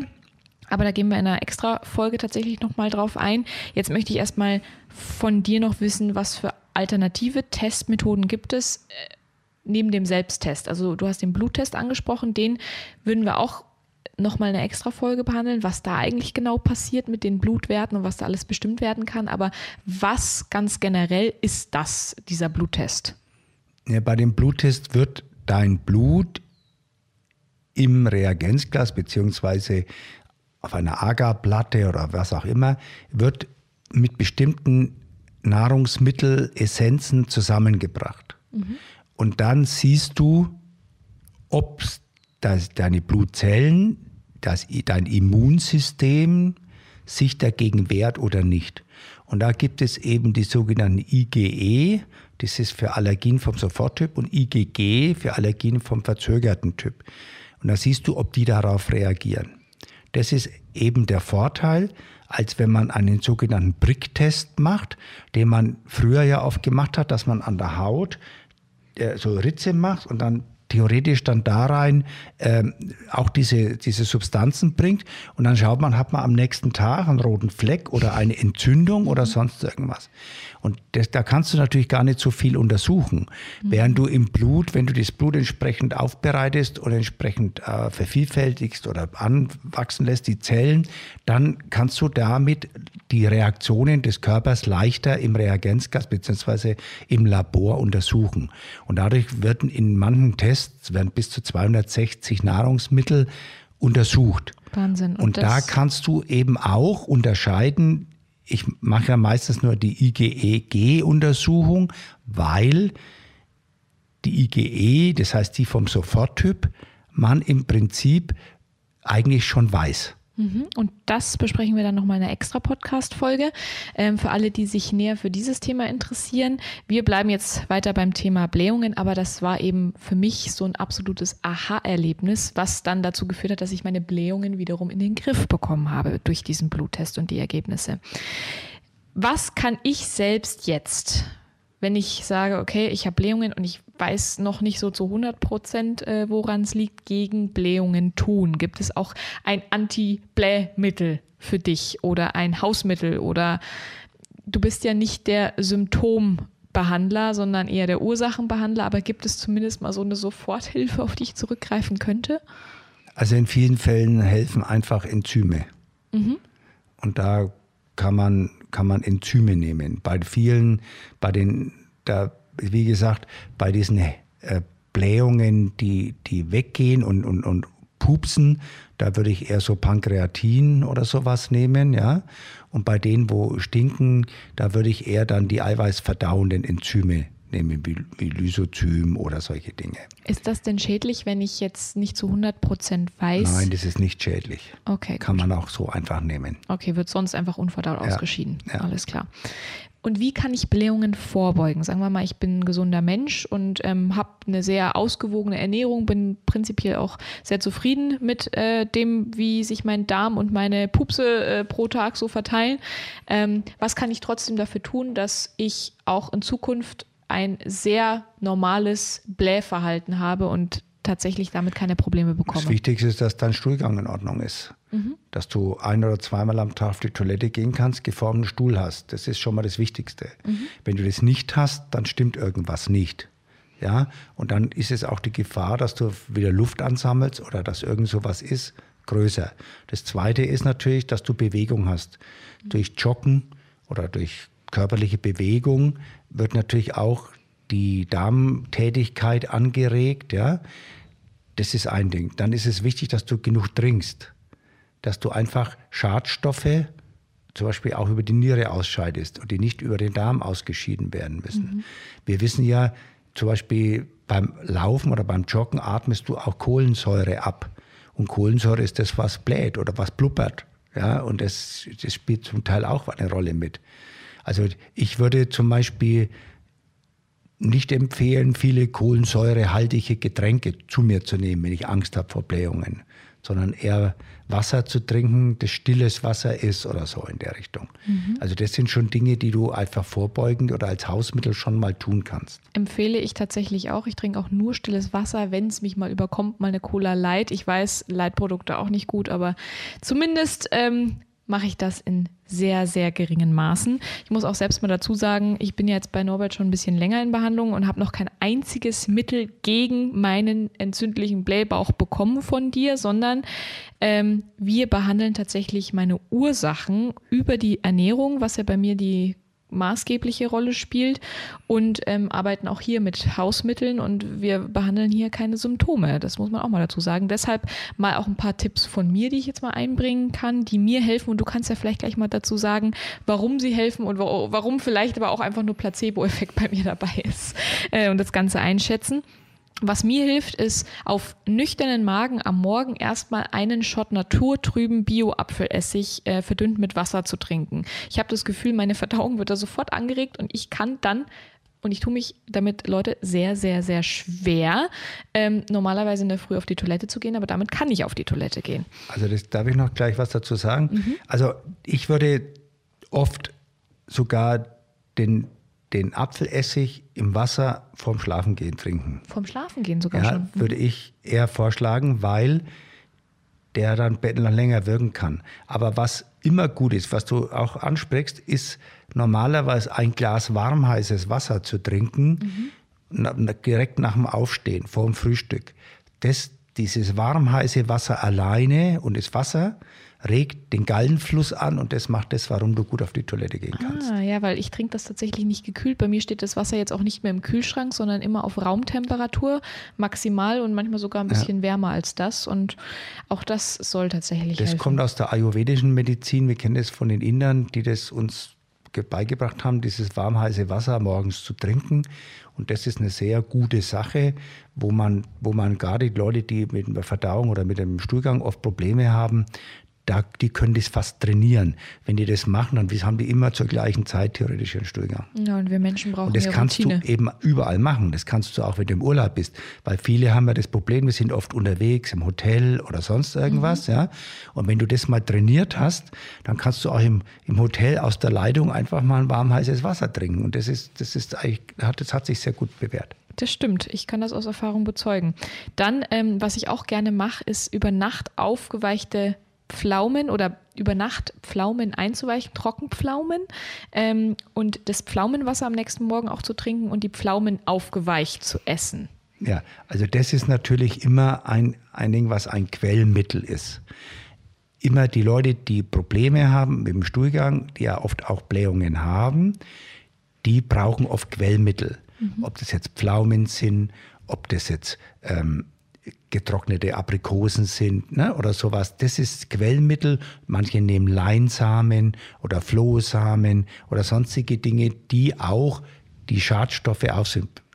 Aber da gehen wir in einer extra Folge tatsächlich nochmal drauf ein. Jetzt möchte ich erstmal von dir noch wissen, was für alternative Testmethoden gibt es äh, neben dem Selbsttest. Also du hast den Bluttest angesprochen, den würden wir auch nochmal eine extra Folge behandeln, was da eigentlich genau passiert mit den Blutwerten und was da alles bestimmt werden kann. Aber was ganz generell ist das, dieser Bluttest? Ja, bei dem Bluttest wird dein Blut im Reagenzglas beziehungsweise auf einer Agarplatte oder was auch immer, wird mit bestimmten Nahrungsmittelessenzen zusammengebracht. Mhm. Und dann siehst du, ob deine Blutzellen, das, dein Immunsystem sich dagegen wehrt oder nicht. Und da gibt es eben die sogenannten IgE, das ist für Allergien vom Soforttyp, und IgG für Allergien vom verzögerten Typ. Und da siehst du, ob die darauf reagieren. Das ist eben der Vorteil, als wenn man einen sogenannten Bricktest macht, den man früher ja oft gemacht hat, dass man an der Haut äh, so Ritze macht und dann theoretisch dann da rein ähm, auch diese, diese Substanzen bringt. Und dann schaut man, hat man am nächsten Tag einen roten Fleck oder eine Entzündung oder sonst irgendwas. Und das, da kannst du natürlich gar nicht so viel untersuchen. Mhm. Während du im Blut, wenn du das Blut entsprechend aufbereitest oder entsprechend äh, vervielfältigst oder anwachsen lässt, die Zellen, dann kannst du damit die Reaktionen des Körpers leichter im Reagenzgas bzw. im Labor untersuchen. Und dadurch werden in manchen Tests werden bis zu 260 Nahrungsmittel untersucht. Wahnsinn. Und, Und da kannst du eben auch unterscheiden, ich mache ja meistens nur die IgE-G-Untersuchung, weil die IgE, das heißt die vom Soforttyp, man im Prinzip eigentlich schon weiß. Mhm. Und das besprechen wir dann nochmal in einer extra Podcast-Folge. Ähm, für alle, die sich näher für dieses Thema interessieren. Wir bleiben jetzt weiter beim Thema Blähungen, aber das war eben für mich so ein absolutes Aha-Erlebnis, was dann dazu geführt hat, dass ich meine Blähungen wiederum in den Griff bekommen habe durch diesen Bluttest und die Ergebnisse. Was kann ich selbst jetzt wenn ich sage, okay, ich habe Blähungen und ich weiß noch nicht so zu 100 Prozent, äh, woran es liegt, gegen Blähungen tun? Gibt es auch ein Anti-Blähmittel für dich oder ein Hausmittel oder du bist ja nicht der Symptombehandler, sondern eher der Ursachenbehandler, aber gibt es zumindest mal so eine Soforthilfe, auf die ich zurückgreifen könnte? Also in vielen Fällen helfen einfach Enzyme. Mhm. Und da kann man, kann man Enzyme nehmen. Bei vielen, bei den, da, wie gesagt, bei diesen äh, Blähungen, die, die weggehen und, und, und pupsen, da würde ich eher so Pankreatin oder sowas nehmen, ja. Und bei denen, wo stinken, da würde ich eher dann die eiweißverdauenden Enzyme nehmen wie, Lysozym oder solche Dinge. Ist das denn schädlich, wenn ich jetzt nicht zu 100 Prozent weiß? Nein, das ist nicht schädlich. Okay. Kann gut. man auch so einfach nehmen. Okay, wird sonst einfach unverdaut ja. ausgeschieden. Ja. Alles klar. Und wie kann ich Blähungen vorbeugen? Sagen wir mal, ich bin ein gesunder Mensch und ähm, habe eine sehr ausgewogene Ernährung, bin prinzipiell auch sehr zufrieden mit äh, dem, wie sich mein Darm und meine Pupse äh, pro Tag so verteilen. Ähm, was kann ich trotzdem dafür tun, dass ich auch in Zukunft ein sehr normales Blähverhalten habe und tatsächlich damit keine Probleme bekomme. Das Wichtigste ist, dass dein Stuhlgang in Ordnung ist. Mhm. Dass du ein oder zweimal am Tag auf die Toilette gehen kannst, geformten Stuhl hast. Das ist schon mal das Wichtigste. Mhm. Wenn du das nicht hast, dann stimmt irgendwas nicht. Ja, und dann ist es auch die Gefahr, dass du wieder Luft ansammelst oder dass irgend sowas ist, größer. Das zweite ist natürlich, dass du Bewegung hast. Mhm. Durch Joggen oder durch körperliche Bewegung wird natürlich auch die Darmtätigkeit angeregt. Ja? Das ist ein Ding. Dann ist es wichtig, dass du genug trinkst, dass du einfach Schadstoffe zum Beispiel auch über die Niere ausscheidest und die nicht über den Darm ausgeschieden werden müssen. Mhm. Wir wissen ja, zum Beispiel beim Laufen oder beim Joggen atmest du auch Kohlensäure ab. Und Kohlensäure ist das, was bläht oder was blubbert. Ja, und das, das spielt zum Teil auch eine Rolle mit. Also ich würde zum Beispiel nicht empfehlen, viele kohlensäurehaltige Getränke zu mir zu nehmen, wenn ich Angst habe vor Blähungen, sondern eher Wasser zu trinken, das stilles Wasser ist oder so in der Richtung. Mhm. Also das sind schon Dinge, die du einfach vorbeugend oder als Hausmittel schon mal tun kannst. Empfehle ich tatsächlich auch. Ich trinke auch nur stilles Wasser, wenn es mich mal überkommt, mal eine Cola Light. Ich weiß, Leitprodukte auch nicht gut, aber zumindest ähm, mache ich das in sehr, sehr geringen Maßen. Ich muss auch selbst mal dazu sagen, ich bin jetzt bei Norbert schon ein bisschen länger in Behandlung und habe noch kein einziges Mittel gegen meinen entzündlichen Blähbauch bekommen von dir, sondern ähm, wir behandeln tatsächlich meine Ursachen über die Ernährung, was ja bei mir die maßgebliche Rolle spielt und ähm, arbeiten auch hier mit Hausmitteln und wir behandeln hier keine Symptome. Das muss man auch mal dazu sagen. Deshalb mal auch ein paar Tipps von mir, die ich jetzt mal einbringen kann, die mir helfen und du kannst ja vielleicht gleich mal dazu sagen, warum sie helfen und warum vielleicht aber auch einfach nur Placebo-Effekt bei mir dabei ist äh, und das Ganze einschätzen. Was mir hilft, ist auf nüchternen Magen am Morgen erstmal einen Shot naturtrüben Bio-Apfelessig äh, verdünnt mit Wasser zu trinken. Ich habe das Gefühl, meine Verdauung wird da sofort angeregt und ich kann dann und ich tue mich damit, Leute, sehr, sehr, sehr schwer, ähm, normalerweise in der Früh auf die Toilette zu gehen, aber damit kann ich auf die Toilette gehen. Also das darf ich noch gleich was dazu sagen. Mhm. Also ich würde oft sogar den, den Apfelessig im Wasser vorm Schlafengehen trinken. Vorm Schlafengehen sogar ja, schon? Mhm. würde ich eher vorschlagen, weil der dann länger wirken kann. Aber was immer gut ist, was du auch ansprichst, ist normalerweise ein Glas warm heißes Wasser zu trinken, mhm. direkt nach dem Aufstehen, vor dem Frühstück. Das, dieses warm heiße Wasser alleine und das Wasser regt den Gallenfluss an und das macht das, warum du gut auf die Toilette gehen kannst. Ah, ja, weil ich trinke das tatsächlich nicht gekühlt. Bei mir steht das Wasser jetzt auch nicht mehr im Kühlschrank, sondern immer auf Raumtemperatur maximal und manchmal sogar ein bisschen ja. wärmer als das. Und auch das soll tatsächlich Das helfen. kommt aus der ayurvedischen Medizin. Wir kennen das von den Indern, die das uns beigebracht haben, dieses warm heiße Wasser morgens zu trinken. Und das ist eine sehr gute Sache, wo man, wo man gerade die Leute, die mit einer Verdauung oder mit einem Stuhlgang oft Probleme haben, da, die können das fast trainieren. Wenn die das machen, dann haben die immer zur gleichen Zeit theoretisch ihren Stuhlgang. Ja, und wir Menschen brauchen Und das kannst Routine. du eben überall machen. Das kannst du auch, wenn du im Urlaub bist. Weil viele haben ja das Problem, wir sind oft unterwegs im Hotel oder sonst irgendwas. Mhm. Ja? Und wenn du das mal trainiert hast, dann kannst du auch im, im Hotel aus der Leitung einfach mal ein warm heißes Wasser trinken. Und das ist, das ist eigentlich, das hat sich sehr gut bewährt. Das stimmt. Ich kann das aus Erfahrung bezeugen. Dann, ähm, was ich auch gerne mache, ist über Nacht aufgeweichte Pflaumen oder über Nacht Pflaumen einzuweichen, Trockenpflaumen ähm, und das Pflaumenwasser am nächsten Morgen auch zu trinken und die Pflaumen aufgeweicht zu essen. Ja, also das ist natürlich immer ein, ein Ding, was ein Quellmittel ist. Immer die Leute, die Probleme haben mit dem Stuhlgang, die ja oft auch Blähungen haben, die brauchen oft Quellmittel. Mhm. Ob das jetzt Pflaumen sind, ob das jetzt ähm, getrocknete Aprikosen sind ne, oder sowas. Das ist Quellmittel. Manche nehmen Leinsamen oder Flohsamen oder sonstige Dinge, die auch die Schadstoffe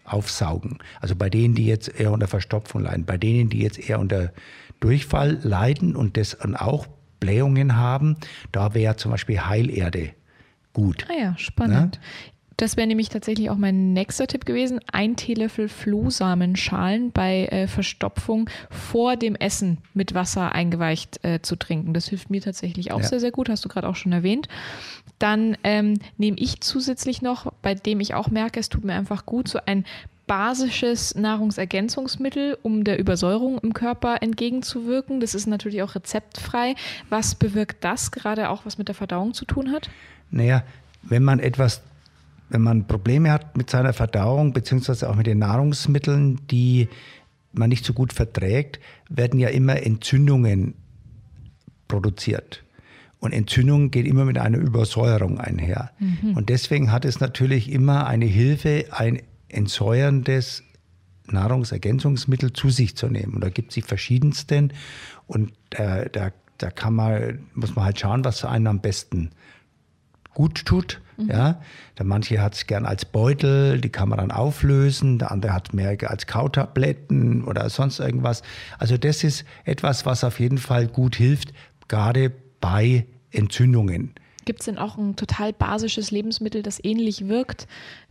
aufsaugen. Also bei denen, die jetzt eher unter Verstopfung leiden, bei denen, die jetzt eher unter Durchfall leiden und das und auch Blähungen haben, da wäre zum Beispiel Heilerde gut. Ah ja, spannend. Ne? Das wäre nämlich tatsächlich auch mein nächster Tipp gewesen. Ein Teelöffel Flohsamenschalen bei äh, Verstopfung vor dem Essen mit Wasser eingeweicht äh, zu trinken. Das hilft mir tatsächlich auch ja. sehr, sehr gut. Hast du gerade auch schon erwähnt. Dann ähm, nehme ich zusätzlich noch, bei dem ich auch merke, es tut mir einfach gut, so ein basisches Nahrungsergänzungsmittel, um der Übersäuerung im Körper entgegenzuwirken. Das ist natürlich auch rezeptfrei. Was bewirkt das, gerade auch was mit der Verdauung zu tun hat? Naja, wenn man etwas wenn man Probleme hat mit seiner Verdauung, beziehungsweise auch mit den Nahrungsmitteln, die man nicht so gut verträgt, werden ja immer Entzündungen produziert. Und Entzündung geht immer mit einer Übersäuerung einher. Mhm. Und deswegen hat es natürlich immer eine Hilfe, ein entsäuerndes Nahrungsergänzungsmittel zu sich zu nehmen. Und da gibt es die verschiedensten. Und äh, da, da kann man, muss man halt schauen, was einem am besten gut tut. Mhm. Ja, der manche hat es gern als Beutel, die kann man dann auflösen, der andere hat mehr als Kautabletten oder sonst irgendwas. Also das ist etwas, was auf jeden Fall gut hilft, gerade bei Entzündungen. Gibt es denn auch ein total basisches Lebensmittel, das ähnlich wirkt?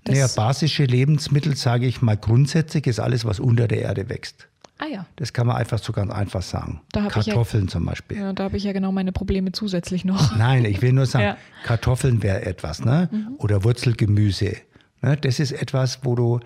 naja, basische Lebensmittel, sage ich mal grundsätzlich, ist alles, was unter der Erde wächst. Ah ja. Das kann man einfach so ganz einfach sagen. Kartoffeln ja, zum Beispiel. Ja, da habe ich ja genau meine Probleme zusätzlich noch. Nein, ich will nur sagen, ja. Kartoffeln wäre etwas, ne? Mhm. Oder Wurzelgemüse. Ne? Das ist etwas, wo du,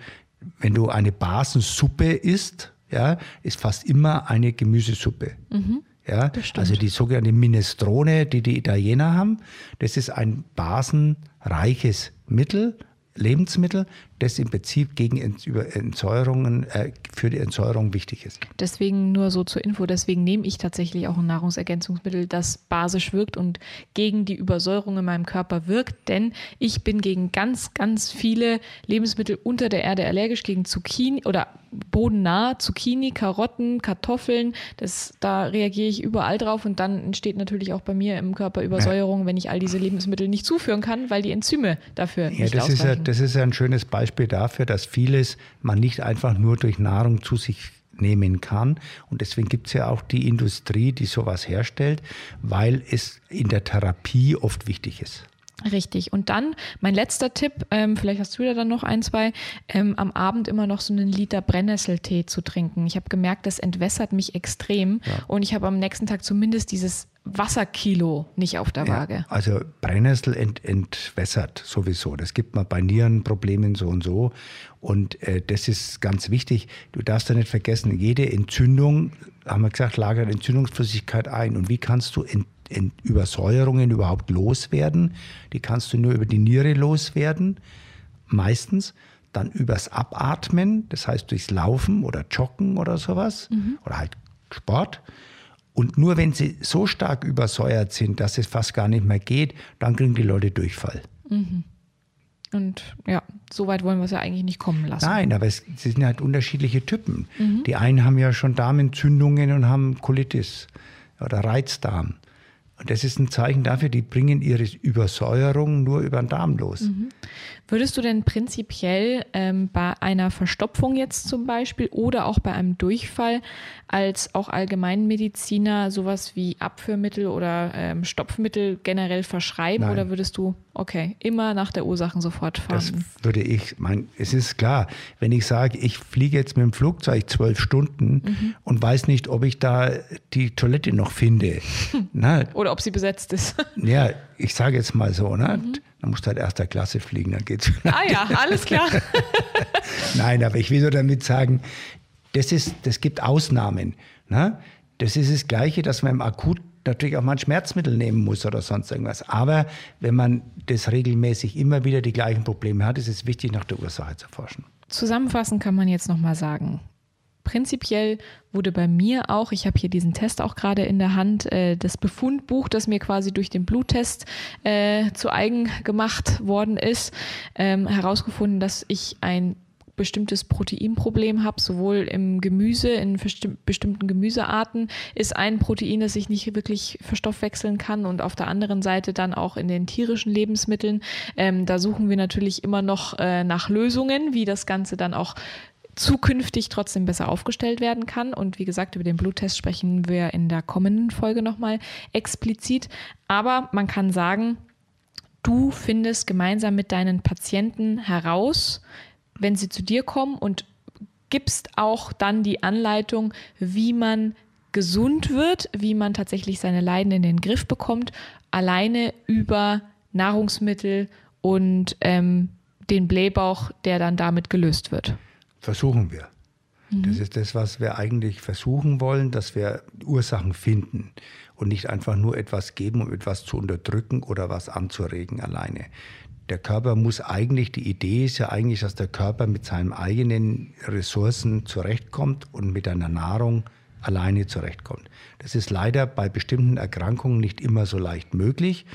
wenn du eine Basensuppe isst, ja, ist fast immer eine Gemüsesuppe. Mhm. Ja, also die sogenannte Minestrone, die die Italiener haben, das ist ein basenreiches Mittel, Lebensmittel, das im Prinzip gegen Entsäuerungen, äh, für die Entsäuerung wichtig ist. Deswegen nur so zur Info, deswegen nehme ich tatsächlich auch ein Nahrungsergänzungsmittel, das basisch wirkt und gegen die Übersäuerung in meinem Körper wirkt, denn ich bin gegen ganz, ganz viele Lebensmittel unter der Erde allergisch, gegen Zucchini oder bodennah, Zucchini, Karotten, Kartoffeln, das, da reagiere ich überall drauf und dann entsteht natürlich auch bei mir im Körper Übersäuerung, wenn ich all diese Lebensmittel nicht zuführen kann, weil die Enzyme dafür ja, nicht das ausreichen. Ist ja, das ist ja ein schönes Beispiel dafür, dass vieles man nicht einfach nur durch Nahrung zu sich nehmen kann. Und deswegen gibt es ja auch die Industrie, die sowas herstellt, weil es in der Therapie oft wichtig ist. Richtig. Und dann mein letzter Tipp, ähm, vielleicht hast du da dann noch ein, zwei, ähm, am Abend immer noch so einen Liter Brennnesseltee zu trinken. Ich habe gemerkt, das entwässert mich extrem ja. und ich habe am nächsten Tag zumindest dieses Wasserkilo nicht auf der Waage. Ja, also Brennnessel ent, entwässert sowieso. Das gibt man bei Nierenproblemen so und so. Und äh, das ist ganz wichtig. Du darfst da nicht vergessen, jede Entzündung, haben wir gesagt, lagert Entzündungsflüssigkeit ein. Und wie kannst du Entzündung Übersäuerungen überhaupt loswerden. Die kannst du nur über die Niere loswerden, meistens. Dann übers Abatmen, das heißt durchs Laufen oder Joggen oder sowas mhm. oder halt Sport. Und nur wenn sie so stark übersäuert sind, dass es fast gar nicht mehr geht, dann kriegen die Leute Durchfall. Mhm. Und ja, so weit wollen wir es ja eigentlich nicht kommen lassen. Nein, aber es, es sind halt unterschiedliche Typen. Mhm. Die einen haben ja schon Darmentzündungen und haben Colitis oder Reizdarm. Und das ist ein Zeichen dafür, die bringen ihre Übersäuerung nur über den Darm los. Mhm. Würdest du denn prinzipiell ähm, bei einer Verstopfung jetzt zum Beispiel oder auch bei einem Durchfall als auch Allgemeinmediziner sowas wie Abführmittel oder ähm, Stopfmittel generell verschreiben Nein. oder würdest du, okay, immer nach der Ursache sofort fahren? Das würde ich, mein, es ist klar, wenn ich sage, ich fliege jetzt mit dem Flugzeug zwölf Stunden mhm. und weiß nicht, ob ich da die Toilette noch finde. Na, oder ob sie besetzt ist. ja, ich sage jetzt mal so, ne? Mhm. Dann musst du halt erster Klasse fliegen, dann geht's. Ah ja, alles klar. Nein, aber ich will so damit sagen, das, ist, das gibt Ausnahmen. Ne? Das ist das Gleiche, dass man im Akut natürlich auch mal ein Schmerzmittel nehmen muss oder sonst irgendwas. Aber wenn man das regelmäßig immer wieder die gleichen Probleme hat, ist es wichtig, nach der Ursache zu forschen. Zusammenfassend kann man jetzt nochmal sagen, prinzipiell wurde bei mir auch, ich habe hier diesen Test auch gerade in der Hand, äh, das Befundbuch, das mir quasi durch den Bluttest äh, zu eigen gemacht worden ist, ähm, herausgefunden, dass ich ein bestimmtes Proteinproblem habe, sowohl im Gemüse, in bestimmten Gemüsearten ist ein Protein, das ich nicht wirklich verstoffwechseln kann und auf der anderen Seite dann auch in den tierischen Lebensmitteln. Ähm, da suchen wir natürlich immer noch äh, nach Lösungen, wie das Ganze dann auch zukünftig trotzdem besser aufgestellt werden kann. Und wie gesagt, über den Bluttest sprechen wir in der kommenden Folge nochmal explizit. Aber man kann sagen, du findest gemeinsam mit deinen Patienten heraus, wenn sie zu dir kommen und gibst auch dann die Anleitung, wie man gesund wird, wie man tatsächlich seine Leiden in den Griff bekommt, alleine über Nahrungsmittel und ähm, den Blähbauch, der dann damit gelöst wird. Versuchen wir. Mhm. Das ist das, was wir eigentlich versuchen wollen, dass wir Ursachen finden und nicht einfach nur etwas geben, um etwas zu unterdrücken oder was anzuregen alleine der Körper muss eigentlich, die Idee ist ja eigentlich, dass der Körper mit seinen eigenen Ressourcen zurechtkommt und mit einer Nahrung alleine zurechtkommt. Das ist leider bei bestimmten Erkrankungen nicht immer so leicht möglich.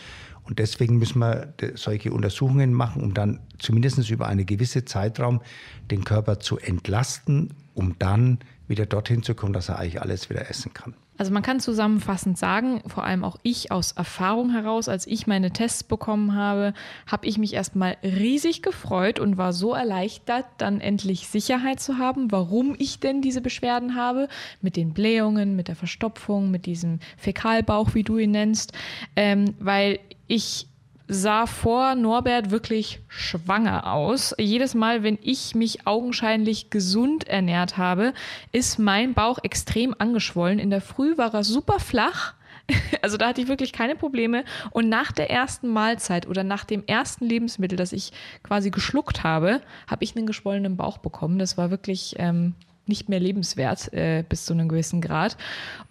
Und deswegen müssen wir solche Untersuchungen machen, um dann zumindest über einen gewissen Zeitraum den Körper zu entlasten, um dann wieder dorthin zu kommen, dass er eigentlich alles wieder essen kann. Also man kann zusammenfassend sagen, vor allem auch ich aus Erfahrung heraus, als ich meine Tests bekommen habe, habe ich mich erstmal riesig gefreut und war so erleichtert, dann endlich Sicherheit zu haben, warum ich denn diese Beschwerden habe, mit den Blähungen, mit der Verstopfung, mit diesem Fäkalbauch, wie du ihn nennst, ähm, weil ich sah vor Norbert wirklich schwanger aus. Jedes Mal, wenn ich mich augenscheinlich gesund ernährt habe, ist mein Bauch extrem angeschwollen. In der Früh war er super flach. Also da hatte ich wirklich keine Probleme. Und nach der ersten Mahlzeit oder nach dem ersten Lebensmittel, das ich quasi geschluckt habe, habe ich einen geschwollenen Bauch bekommen. Das war wirklich ähm, nicht mehr lebenswert äh, bis zu einem gewissen Grad.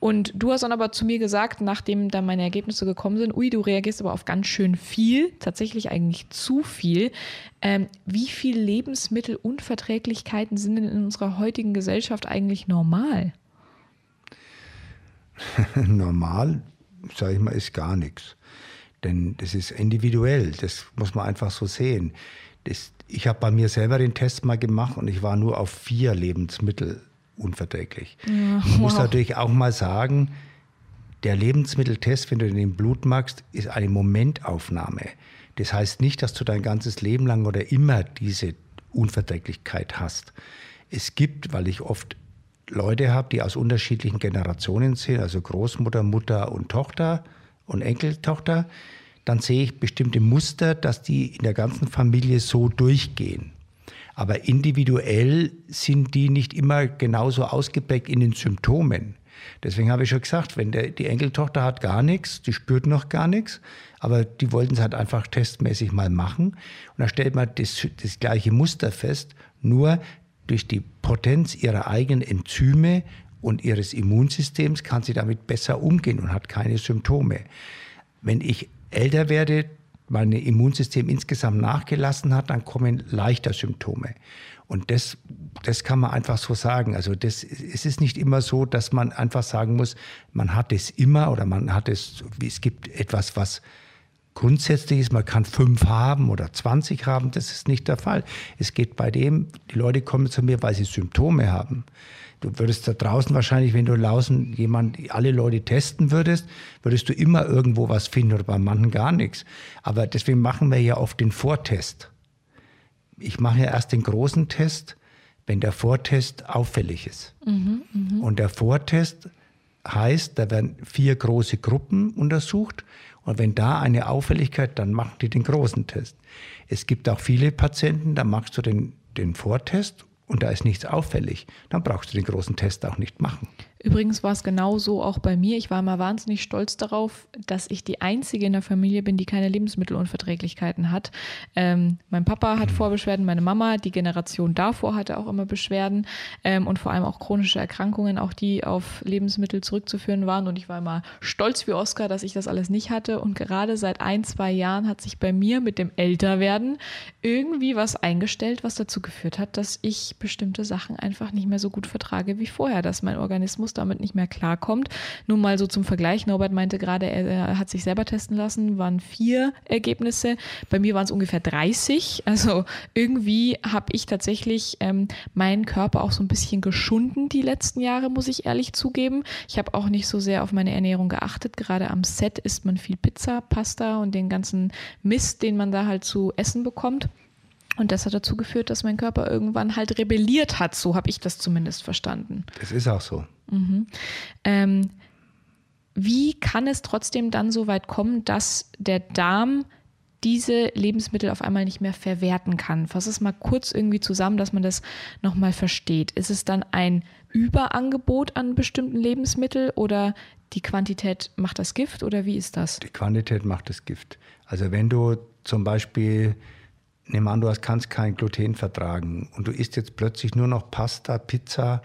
Und du hast dann aber zu mir gesagt, nachdem dann meine Ergebnisse gekommen sind, ui, du reagierst aber auf ganz schön viel, tatsächlich eigentlich zu viel. Ähm, wie viele Lebensmittelunverträglichkeiten sind denn in unserer heutigen Gesellschaft eigentlich normal? normal, sage ich mal, ist gar nichts. Denn das ist individuell, das muss man einfach so sehen. Das, ich habe bei mir selber den Test mal gemacht und ich war nur auf vier Lebensmittel unverträglich. Ja, wow. Ich muss natürlich auch mal sagen, der Lebensmitteltest, wenn du den Blut machst, ist eine Momentaufnahme. Das heißt nicht, dass du dein ganzes Leben lang oder immer diese Unverträglichkeit hast. Es gibt, weil ich oft Leute habe, die aus unterschiedlichen Generationen sind, also Großmutter, Mutter und Tochter und Enkeltochter, dann sehe ich bestimmte Muster, dass die in der ganzen Familie so durchgehen. Aber individuell sind die nicht immer genauso ausgeprägt in den Symptomen. Deswegen habe ich schon gesagt, wenn der, die Enkeltochter hat gar nichts, die spürt noch gar nichts, aber die wollten es halt einfach testmäßig mal machen. Und da stellt man das, das gleiche Muster fest, nur durch die Potenz ihrer eigenen Enzyme und ihres Immunsystems kann sie damit besser umgehen und hat keine Symptome. Wenn ich älter werde, mein Immunsystem insgesamt nachgelassen hat, dann kommen leichter Symptome. Und das, das kann man einfach so sagen. Also das, es ist nicht immer so, dass man einfach sagen muss, man hat es immer oder man hat es, es gibt etwas, was grundsätzlich ist, man kann fünf haben oder 20 haben, das ist nicht der Fall. Es geht bei dem, die Leute kommen zu mir, weil sie Symptome haben. Du würdest da draußen wahrscheinlich, wenn du draußen jemand, alle Leute testen würdest, würdest du immer irgendwo was finden oder bei manchen gar nichts. Aber deswegen machen wir ja oft den Vortest. Ich mache ja erst den großen Test, wenn der Vortest auffällig ist. Mhm, mh. Und der Vortest heißt, da werden vier große Gruppen untersucht und wenn da eine Auffälligkeit, dann machen die den großen Test. Es gibt auch viele Patienten, da machst du den, den Vortest und da ist nichts auffällig, dann brauchst du den großen Test auch nicht machen. Übrigens war es genau so auch bei mir. Ich war immer wahnsinnig stolz darauf, dass ich die Einzige in der Familie bin, die keine Lebensmittelunverträglichkeiten hat. Ähm, mein Papa hat mhm. Vorbeschwerden, meine Mama, die Generation davor hatte auch immer Beschwerden ähm, und vor allem auch chronische Erkrankungen, auch die auf Lebensmittel zurückzuführen waren. Und ich war immer stolz wie Oscar, dass ich das alles nicht hatte. Und gerade seit ein, zwei Jahren hat sich bei mir mit dem Älterwerden irgendwie was eingestellt, was dazu geführt hat, dass ich bestimmte Sachen einfach nicht mehr so gut vertrage wie vorher, dass mein Organismus damit nicht mehr klarkommt. Nur mal so zum Vergleich, Norbert meinte gerade, er, er hat sich selber testen lassen, waren vier Ergebnisse. Bei mir waren es ungefähr 30. Also irgendwie habe ich tatsächlich ähm, meinen Körper auch so ein bisschen geschunden die letzten Jahre, muss ich ehrlich zugeben. Ich habe auch nicht so sehr auf meine Ernährung geachtet. Gerade am Set isst man viel Pizza, Pasta und den ganzen Mist, den man da halt zu essen bekommt. Und das hat dazu geführt, dass mein Körper irgendwann halt rebelliert hat. So habe ich das zumindest verstanden. Das ist auch so. Mhm. Ähm, wie kann es trotzdem dann so weit kommen, dass der Darm diese Lebensmittel auf einmal nicht mehr verwerten kann? Fass es mal kurz irgendwie zusammen, dass man das nochmal versteht. Ist es dann ein Überangebot an bestimmten Lebensmitteln oder die Quantität macht das Gift oder wie ist das? Die Quantität macht das Gift. Also wenn du zum Beispiel Nehmen an, du kannst kein Gluten vertragen und du isst jetzt plötzlich nur noch Pasta, Pizza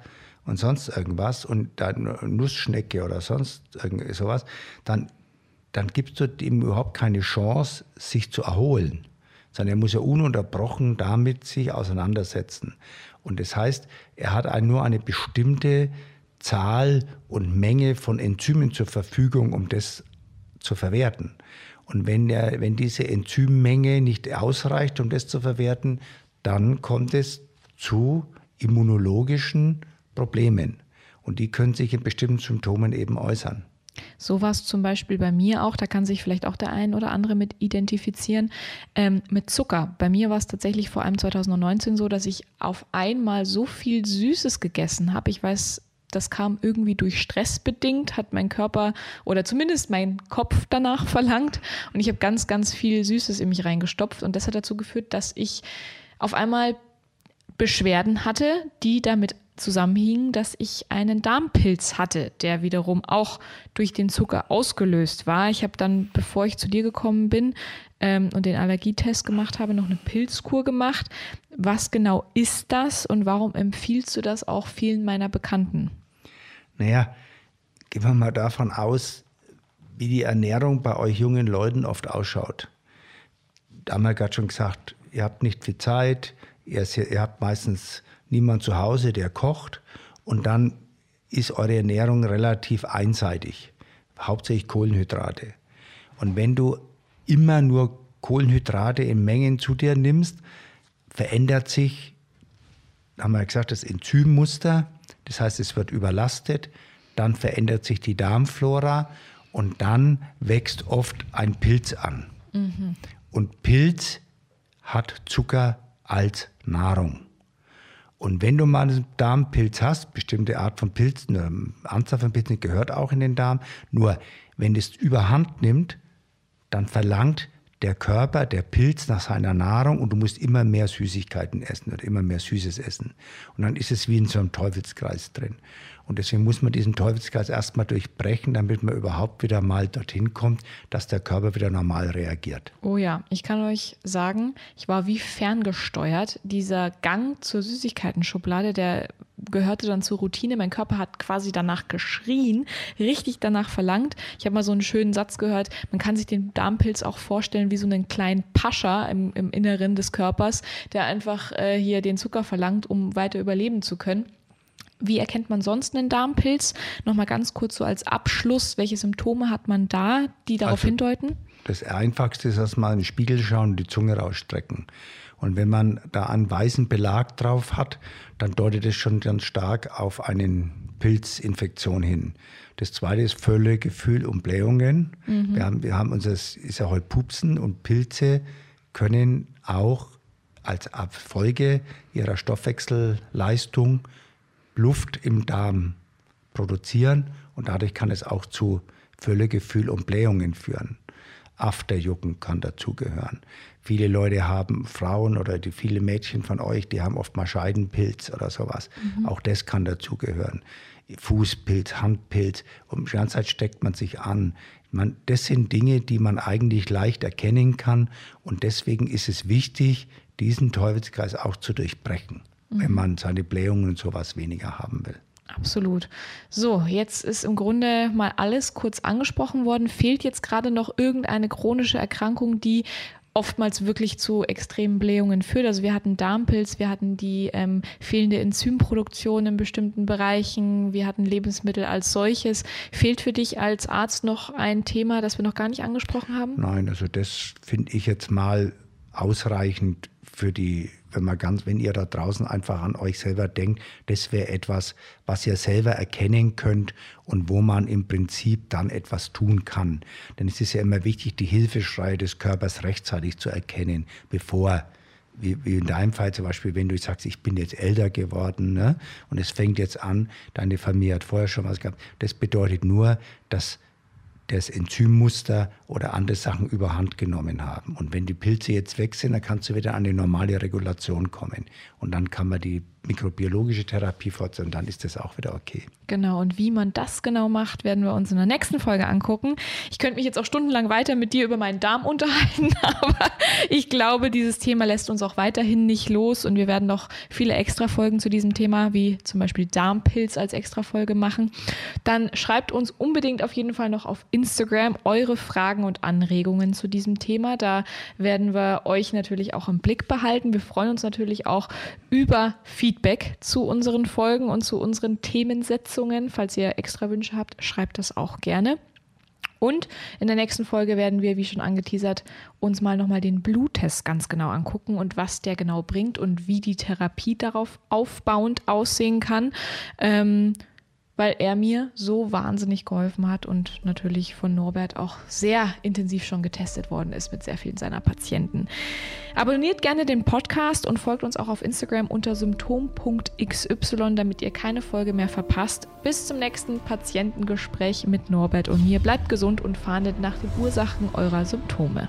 und sonst irgendwas und dann Nussschnecke oder sonst irgend sowas, dann, dann gibst du ihm überhaupt keine Chance, sich zu erholen. Sondern er muss ja ununterbrochen damit sich auseinandersetzen. Und das heißt, er hat nur eine bestimmte Zahl und Menge von Enzymen zur Verfügung, um das zu verwerten. Und wenn, der, wenn diese Enzymmenge nicht ausreicht, um das zu verwerten, dann kommt es zu immunologischen Problemen. Und die können sich in bestimmten Symptomen eben äußern. So war es zum Beispiel bei mir auch, da kann sich vielleicht auch der ein oder andere mit identifizieren, ähm, mit Zucker. Bei mir war es tatsächlich vor allem 2019 so, dass ich auf einmal so viel Süßes gegessen habe. Ich weiß das kam irgendwie durch Stress bedingt, hat mein Körper oder zumindest mein Kopf danach verlangt. Und ich habe ganz, ganz viel Süßes in mich reingestopft. Und das hat dazu geführt, dass ich auf einmal Beschwerden hatte, die damit zusammenhingen, dass ich einen Darmpilz hatte, der wiederum auch durch den Zucker ausgelöst war. Ich habe dann, bevor ich zu dir gekommen bin ähm, und den Allergietest gemacht habe, noch eine Pilzkur gemacht. Was genau ist das und warum empfiehlst du das auch vielen meiner Bekannten? Naja, gehen wir mal davon aus, wie die Ernährung bei euch jungen Leuten oft ausschaut. Da haben gerade schon gesagt, ihr habt nicht viel Zeit, ihr, ihr habt meistens niemand zu Hause, der kocht und dann ist eure Ernährung relativ einseitig, hauptsächlich Kohlenhydrate. Und wenn du immer nur Kohlenhydrate in Mengen zu dir nimmst, verändert sich, haben wir gesagt, das Enzymmuster das heißt, es wird überlastet, dann verändert sich die Darmflora und dann wächst oft ein Pilz an. Mhm. Und Pilz hat Zucker als Nahrung. Und wenn du mal einen Darmpilz hast, bestimmte Art von Pilzen, eine Anzahl von Pilzen gehört auch in den Darm, nur wenn es überhand nimmt, dann verlangt der Körper, der Pilz nach seiner Nahrung und du musst immer mehr Süßigkeiten essen oder immer mehr Süßes essen. Und dann ist es wie in so einem Teufelskreis drin. Und deswegen muss man diesen Teufelskreis erstmal durchbrechen, damit man überhaupt wieder mal dorthin kommt, dass der Körper wieder normal reagiert. Oh ja, ich kann euch sagen, ich war wie ferngesteuert. Dieser Gang zur Süßigkeiten-Schublade, der gehörte dann zur Routine. Mein Körper hat quasi danach geschrien, richtig danach verlangt. Ich habe mal so einen schönen Satz gehört, man kann sich den Darmpilz auch vorstellen wie so einen kleinen Pascha im, im Inneren des Körpers, der einfach äh, hier den Zucker verlangt, um weiter überleben zu können. Wie erkennt man sonst einen Darmpilz? Nochmal ganz kurz so als Abschluss, welche Symptome hat man da, die darauf also, hindeuten? Das Einfachste ist erstmal in den Spiegel schauen und die Zunge rausstrecken. Und wenn man da einen weißen Belag drauf hat, dann deutet es schon ganz stark auf eine Pilzinfektion hin. Das zweite ist Völlegefühl und Blähungen. Mhm. Wir haben, wir haben unser, ist ja heute Pupsen und Pilze können auch als Abfolge ihrer Stoffwechselleistung Luft im Darm produzieren und dadurch kann es auch zu Völlegefühl und Blähungen führen. Afterjucken kann dazugehören. Viele Leute haben Frauen oder die viele Mädchen von euch, die haben oft mal Scheidenpilz oder sowas. Mhm. Auch das kann dazugehören. Fußpilz, Handpilz und die ganze Zeit steckt man sich an. Man, das sind Dinge, die man eigentlich leicht erkennen kann und deswegen ist es wichtig, diesen Teufelskreis auch zu durchbrechen mhm. wenn man seine Blähungen und sowas weniger haben will. Absolut. So, jetzt ist im Grunde mal alles kurz angesprochen worden. Fehlt jetzt gerade noch irgendeine chronische Erkrankung, die oftmals wirklich zu extremen Blähungen führt. Also wir hatten Darmpilz, wir hatten die ähm, fehlende Enzymproduktion in bestimmten Bereichen, wir hatten Lebensmittel als solches. Fehlt für dich als Arzt noch ein Thema, das wir noch gar nicht angesprochen haben? Nein, also das finde ich jetzt mal ausreichend für die wenn man ganz, wenn ihr da draußen einfach an euch selber denkt, das wäre etwas, was ihr selber erkennen könnt und wo man im Prinzip dann etwas tun kann. Denn es ist ja immer wichtig, die Hilfeschreie des Körpers rechtzeitig zu erkennen, bevor wie, in deinem Fall zum Beispiel, wenn du sagst, ich bin jetzt älter geworden ne, und es fängt jetzt an, deine Familie hat vorher schon was gehabt. Das bedeutet nur, dass das Enzymmuster oder andere Sachen überhand genommen haben. Und wenn die Pilze jetzt weg sind, dann kannst du wieder an die normale Regulation kommen. Und dann kann man die mikrobiologische Therapie fortsetzen, dann ist das auch wieder okay. Genau, und wie man das genau macht, werden wir uns in der nächsten Folge angucken. Ich könnte mich jetzt auch stundenlang weiter mit dir über meinen Darm unterhalten, aber ich glaube, dieses Thema lässt uns auch weiterhin nicht los und wir werden noch viele Extra-Folgen zu diesem Thema, wie zum Beispiel Darmpilz als Extra-Folge machen. Dann schreibt uns unbedingt auf jeden Fall noch auf Instagram eure Fragen und Anregungen zu diesem Thema. Da werden wir euch natürlich auch im Blick behalten. Wir freuen uns natürlich auch über Feedback Feedback zu unseren Folgen und zu unseren Themensetzungen. Falls ihr extra Wünsche habt, schreibt das auch gerne. Und in der nächsten Folge werden wir, wie schon angeteasert, uns mal nochmal den Bluttest ganz genau angucken und was der genau bringt und wie die Therapie darauf aufbauend aussehen kann. Ähm, weil er mir so wahnsinnig geholfen hat und natürlich von Norbert auch sehr intensiv schon getestet worden ist mit sehr vielen seiner Patienten. Abonniert gerne den Podcast und folgt uns auch auf Instagram unter symptom.xy, damit ihr keine Folge mehr verpasst. Bis zum nächsten Patientengespräch mit Norbert und mir. Bleibt gesund und fahndet nach den Ursachen eurer Symptome.